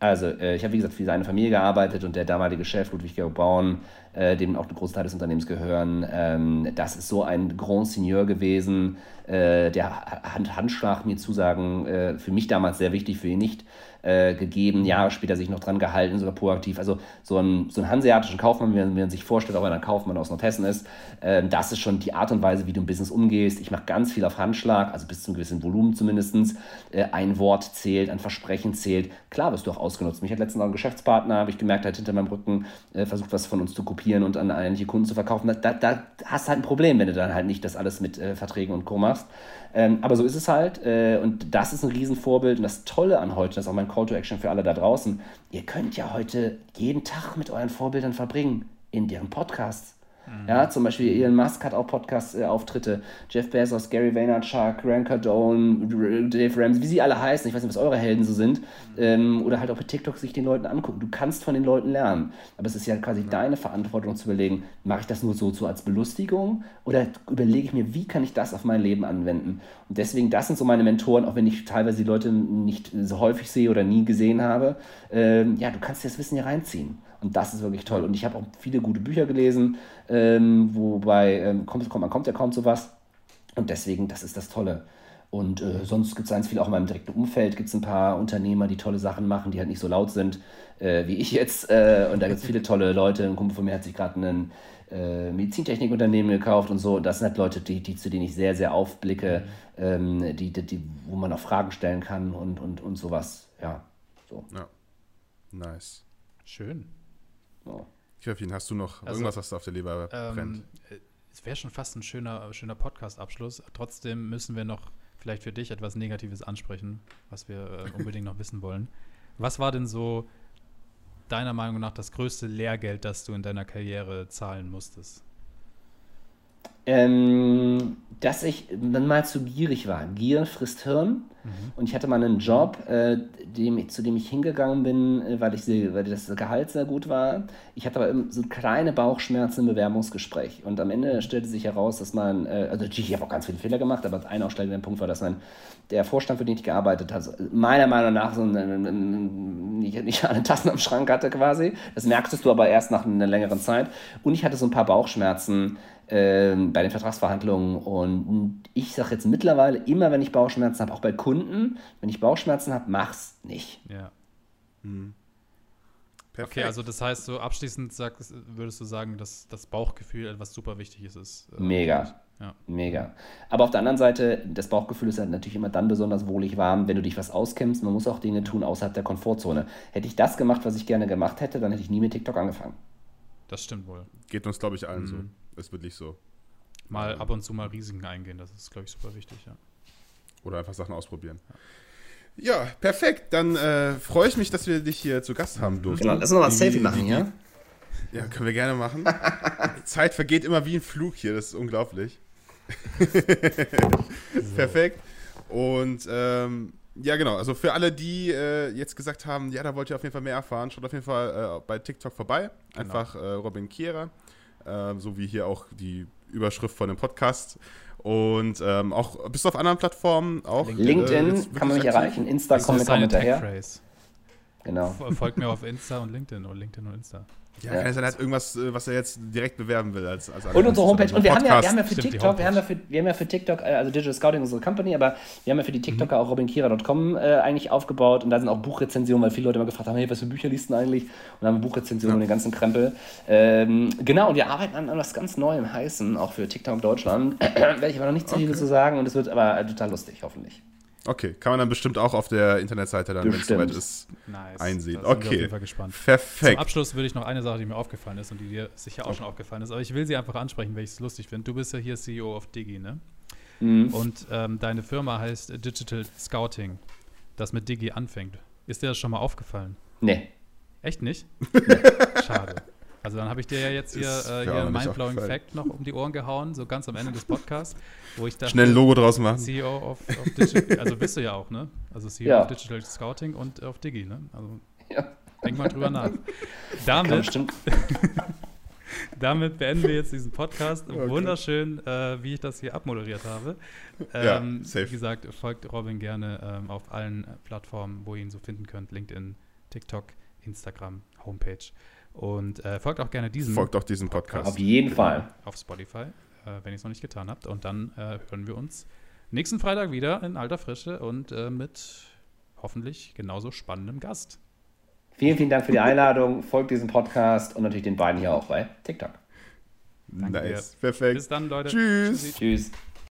Speaker 3: Also, äh, ich habe wie gesagt für seine Familie gearbeitet und der damalige Chef Ludwig Georg Bauen, äh, dem auch ein Großteil des Unternehmens gehören, ähm, das ist so ein Grand Seigneur gewesen, äh, der Hand, Handschlag mir Zusagen äh, für mich damals sehr wichtig, für ihn nicht äh, gegeben, Jahre später sich noch dran gehalten, sogar proaktiv. Also so ein, so einen hanseatischen Kaufmann, wie man, sich vorstellt, auch wenn ein Kaufmann aus Nordhessen ist, äh, das ist schon die Art und Weise, wie du im Business umgehst. Ich mache ganz viel auf Handschlag, also bis zu einem gewissen Volumen zumindest. Äh, ein Wort zählt, ein Versprechen zählt. Klar wirst du auch ausgenutzt. Mich hat letztens noch ein Geschäftspartner, habe ich gemerkt, hat hinter meinem Rücken äh, versucht, was von uns zu kopieren und an einige Kunden zu verkaufen. Da, da, hast du halt ein Problem, wenn du dann halt nicht das alles mit äh, Verträgen und Co. machst. Ähm, aber so ist es halt. Äh, und das ist ein Riesenvorbild. Und das Tolle an heute, das ist auch mein Call to Action für alle da draußen. Ihr könnt ja heute jeden Tag mit euren Vorbildern verbringen in deren Podcasts. Mhm. Ja, zum Beispiel Elon Musk hat auch Podcast-Auftritte. Jeff Bezos, Gary Vaynerchuk, Grant Cardone, Dave Ramsey, wie sie alle heißen. Ich weiß nicht, was eure Helden so sind. Mhm. Ähm, oder halt auch bei TikTok sich den Leuten angucken. Du kannst von den Leuten lernen. Aber es ist ja quasi mhm. deine Verantwortung zu überlegen, mache ich das nur so, so als Belustigung oder überlege ich mir, wie kann ich das auf mein Leben anwenden? Deswegen, das sind so meine Mentoren, auch wenn ich teilweise die Leute nicht so häufig sehe oder nie gesehen habe. Ähm, ja, du kannst dir das Wissen hier reinziehen. Und das ist wirklich toll. Und ich habe auch viele gute Bücher gelesen, ähm, wobei ähm, kommt, kommt, man kommt ja kaum zu was. Und deswegen, das ist das Tolle. Und äh, sonst gibt es ganz viel, auch in meinem direkten Umfeld gibt es ein paar Unternehmer, die tolle Sachen machen, die halt nicht so laut sind äh, wie ich jetzt. Äh, und da gibt es (laughs) viele tolle Leute. Ein Kumpel von mir hat sich gerade ein äh, Medizintechnikunternehmen gekauft und so. Und das sind halt Leute, die, die, zu denen ich sehr, sehr aufblicke, ähm, die, die, die, wo man auch Fragen stellen kann und, und, und sowas. Ja, so. Ja.
Speaker 1: Nice.
Speaker 2: Schön.
Speaker 1: Oh. Hast du noch also, irgendwas, was da auf der Leber ähm, brennt?
Speaker 2: Es wäre schon fast ein schöner, schöner Podcast-Abschluss. Trotzdem müssen wir noch vielleicht für dich etwas Negatives ansprechen, was wir äh, (laughs) unbedingt noch wissen wollen. Was war denn so deiner Meinung nach das größte Lehrgeld, das du in deiner Karriere zahlen musstest?
Speaker 3: Ähm, dass ich dann mal zu gierig war. Gier frisst Hirn. Mhm. Und ich hatte mal einen Job, äh, dem, zu dem ich hingegangen bin, äh, weil, ich, weil das Gehalt sehr gut war. Ich hatte aber so kleine Bauchschmerzen im Bewerbungsgespräch. Und am Ende stellte sich heraus, dass man, äh, also ich habe auch ganz viele Fehler gemacht, aber ein ausschlagender Punkt war, dass man, der Vorstand, für den ich gearbeitet habe, meiner Meinung nach so einen, nicht, nicht alle Tassen am Schrank hatte quasi. Das merktest du aber erst nach einer längeren Zeit. Und ich hatte so ein paar Bauchschmerzen ähm, bei den Vertragsverhandlungen. Und ich sage jetzt mittlerweile immer, wenn ich Bauchschmerzen habe, auch bei Kunden, wenn ich Bauchschmerzen habe, mach's nicht.
Speaker 2: Ja. Hm. Okay, also das heißt, so abschließend sagst, würdest du sagen, dass das Bauchgefühl etwas super Wichtiges ist.
Speaker 3: Äh, Mega. Ja. Mega. Aber auf der anderen Seite, das Bauchgefühl ist halt natürlich immer dann besonders wohlig warm, wenn du dich was auskennst. Man muss auch Dinge tun außerhalb der Komfortzone. Hätte ich das gemacht, was ich gerne gemacht hätte, dann hätte ich nie mit TikTok angefangen.
Speaker 2: Das stimmt wohl.
Speaker 1: Geht uns, glaube ich, allen mhm. so ist wirklich so.
Speaker 2: Mal ab und zu mal Risiken eingehen, das ist, glaube ich, super wichtig, ja.
Speaker 1: Oder einfach Sachen ausprobieren. Ja, ja perfekt. Dann äh, freue ich mich, dass wir dich hier zu Gast haben durften.
Speaker 3: Genau, lass uns noch mal ein Selfie machen, ja?
Speaker 1: Ja, können wir gerne machen. Zeit vergeht immer wie ein Flug hier, das ist unglaublich. (laughs) Perfekt. Und ähm, ja, genau. Also für alle, die äh, jetzt gesagt haben, ja, da wollt ihr auf jeden Fall mehr erfahren, schaut auf jeden Fall äh, bei TikTok vorbei. Genau. Einfach genau. äh, Robin Kierer äh, so wie hier auch die Überschrift von dem Podcast. Und ähm, auch bist du auf anderen Plattformen auch?
Speaker 3: LinkedIn äh, kann man mich erreichen, Insta kommt mir hinterher.
Speaker 2: Genau. Folgt mir (laughs) auf Insta und LinkedIn oder LinkedIn und Insta.
Speaker 1: Ja, ja. kann sein, hat irgendwas, äh, was er jetzt direkt bewerben will als, als
Speaker 3: Und unsere Homepage. Und wir haben, ja, wir haben ja für Stimmt, TikTok, wir haben ja für, wir haben ja für TikTok, äh, also Digital Scouting unsere Company, aber wir haben ja für die TikToker mhm. auch robinkira.com äh, eigentlich aufgebaut und da sind auch Buchrezensionen, weil viele Leute immer gefragt haben, hey, was für Bücher liest du eigentlich? Und dann haben wir Buchrezensionen ja. und den ganzen Krempel. Ähm, genau, und wir arbeiten an, an was ganz Neuem, heißen, auch für TikTok Deutschland. (clears throat) Werde ich aber noch nicht zu viel okay. zu sagen und es wird aber total lustig, hoffentlich.
Speaker 1: Okay, kann man dann bestimmt auch auf der Internetseite dann, wenn es soweit ist, nice. einsehen.
Speaker 2: Da okay, auf jeden Fall gespannt. Perfekt. Zum Abschluss würde ich noch eine Sache, die mir aufgefallen ist und die dir sicher auch okay. schon aufgefallen ist, aber ich will sie einfach ansprechen, weil ich es lustig finde. Du bist ja hier CEO of Digi, ne? Mhm. Und ähm, deine Firma heißt Digital Scouting, das mit Digi anfängt. Ist dir das schon mal aufgefallen?
Speaker 3: Nee.
Speaker 2: Echt nicht? (laughs) Schade. Also dann habe ich dir ja jetzt hier, äh, hier einen mindblowing Fact noch um die Ohren gehauen, so ganz am Ende des Podcasts, wo ich dachte,
Speaker 1: schnell ein Logo draus machen.
Speaker 2: CEO of, of Digital, also bist du ja auch, ne? Also CEO ja. of Digital Scouting und auf Digi, ne? Also ja. denk mal drüber nach. Damit, (laughs) damit beenden wir jetzt diesen Podcast. Okay. Wunderschön, äh, wie ich das hier abmoderiert habe. Ähm, ja, safe. Wie gesagt, folgt Robin gerne ähm, auf allen Plattformen, wo ihr ihn so finden könnt. LinkedIn, TikTok, Instagram, Homepage. Und äh, folgt auch gerne diesem
Speaker 1: Folgt auch diesem Podcast.
Speaker 3: Auf jeden Fall.
Speaker 2: Auf Spotify, äh, wenn ihr es noch nicht getan habt. Und dann äh, hören wir uns nächsten Freitag wieder in alter Frische und äh, mit hoffentlich genauso spannendem Gast.
Speaker 3: Vielen, vielen Dank für die Einladung. Folgt diesem Podcast und natürlich den beiden hier auch bei TikTok.
Speaker 2: Danke nice. Dir. Perfekt. Bis dann, Leute.
Speaker 1: Tschüss.
Speaker 3: Tschüss.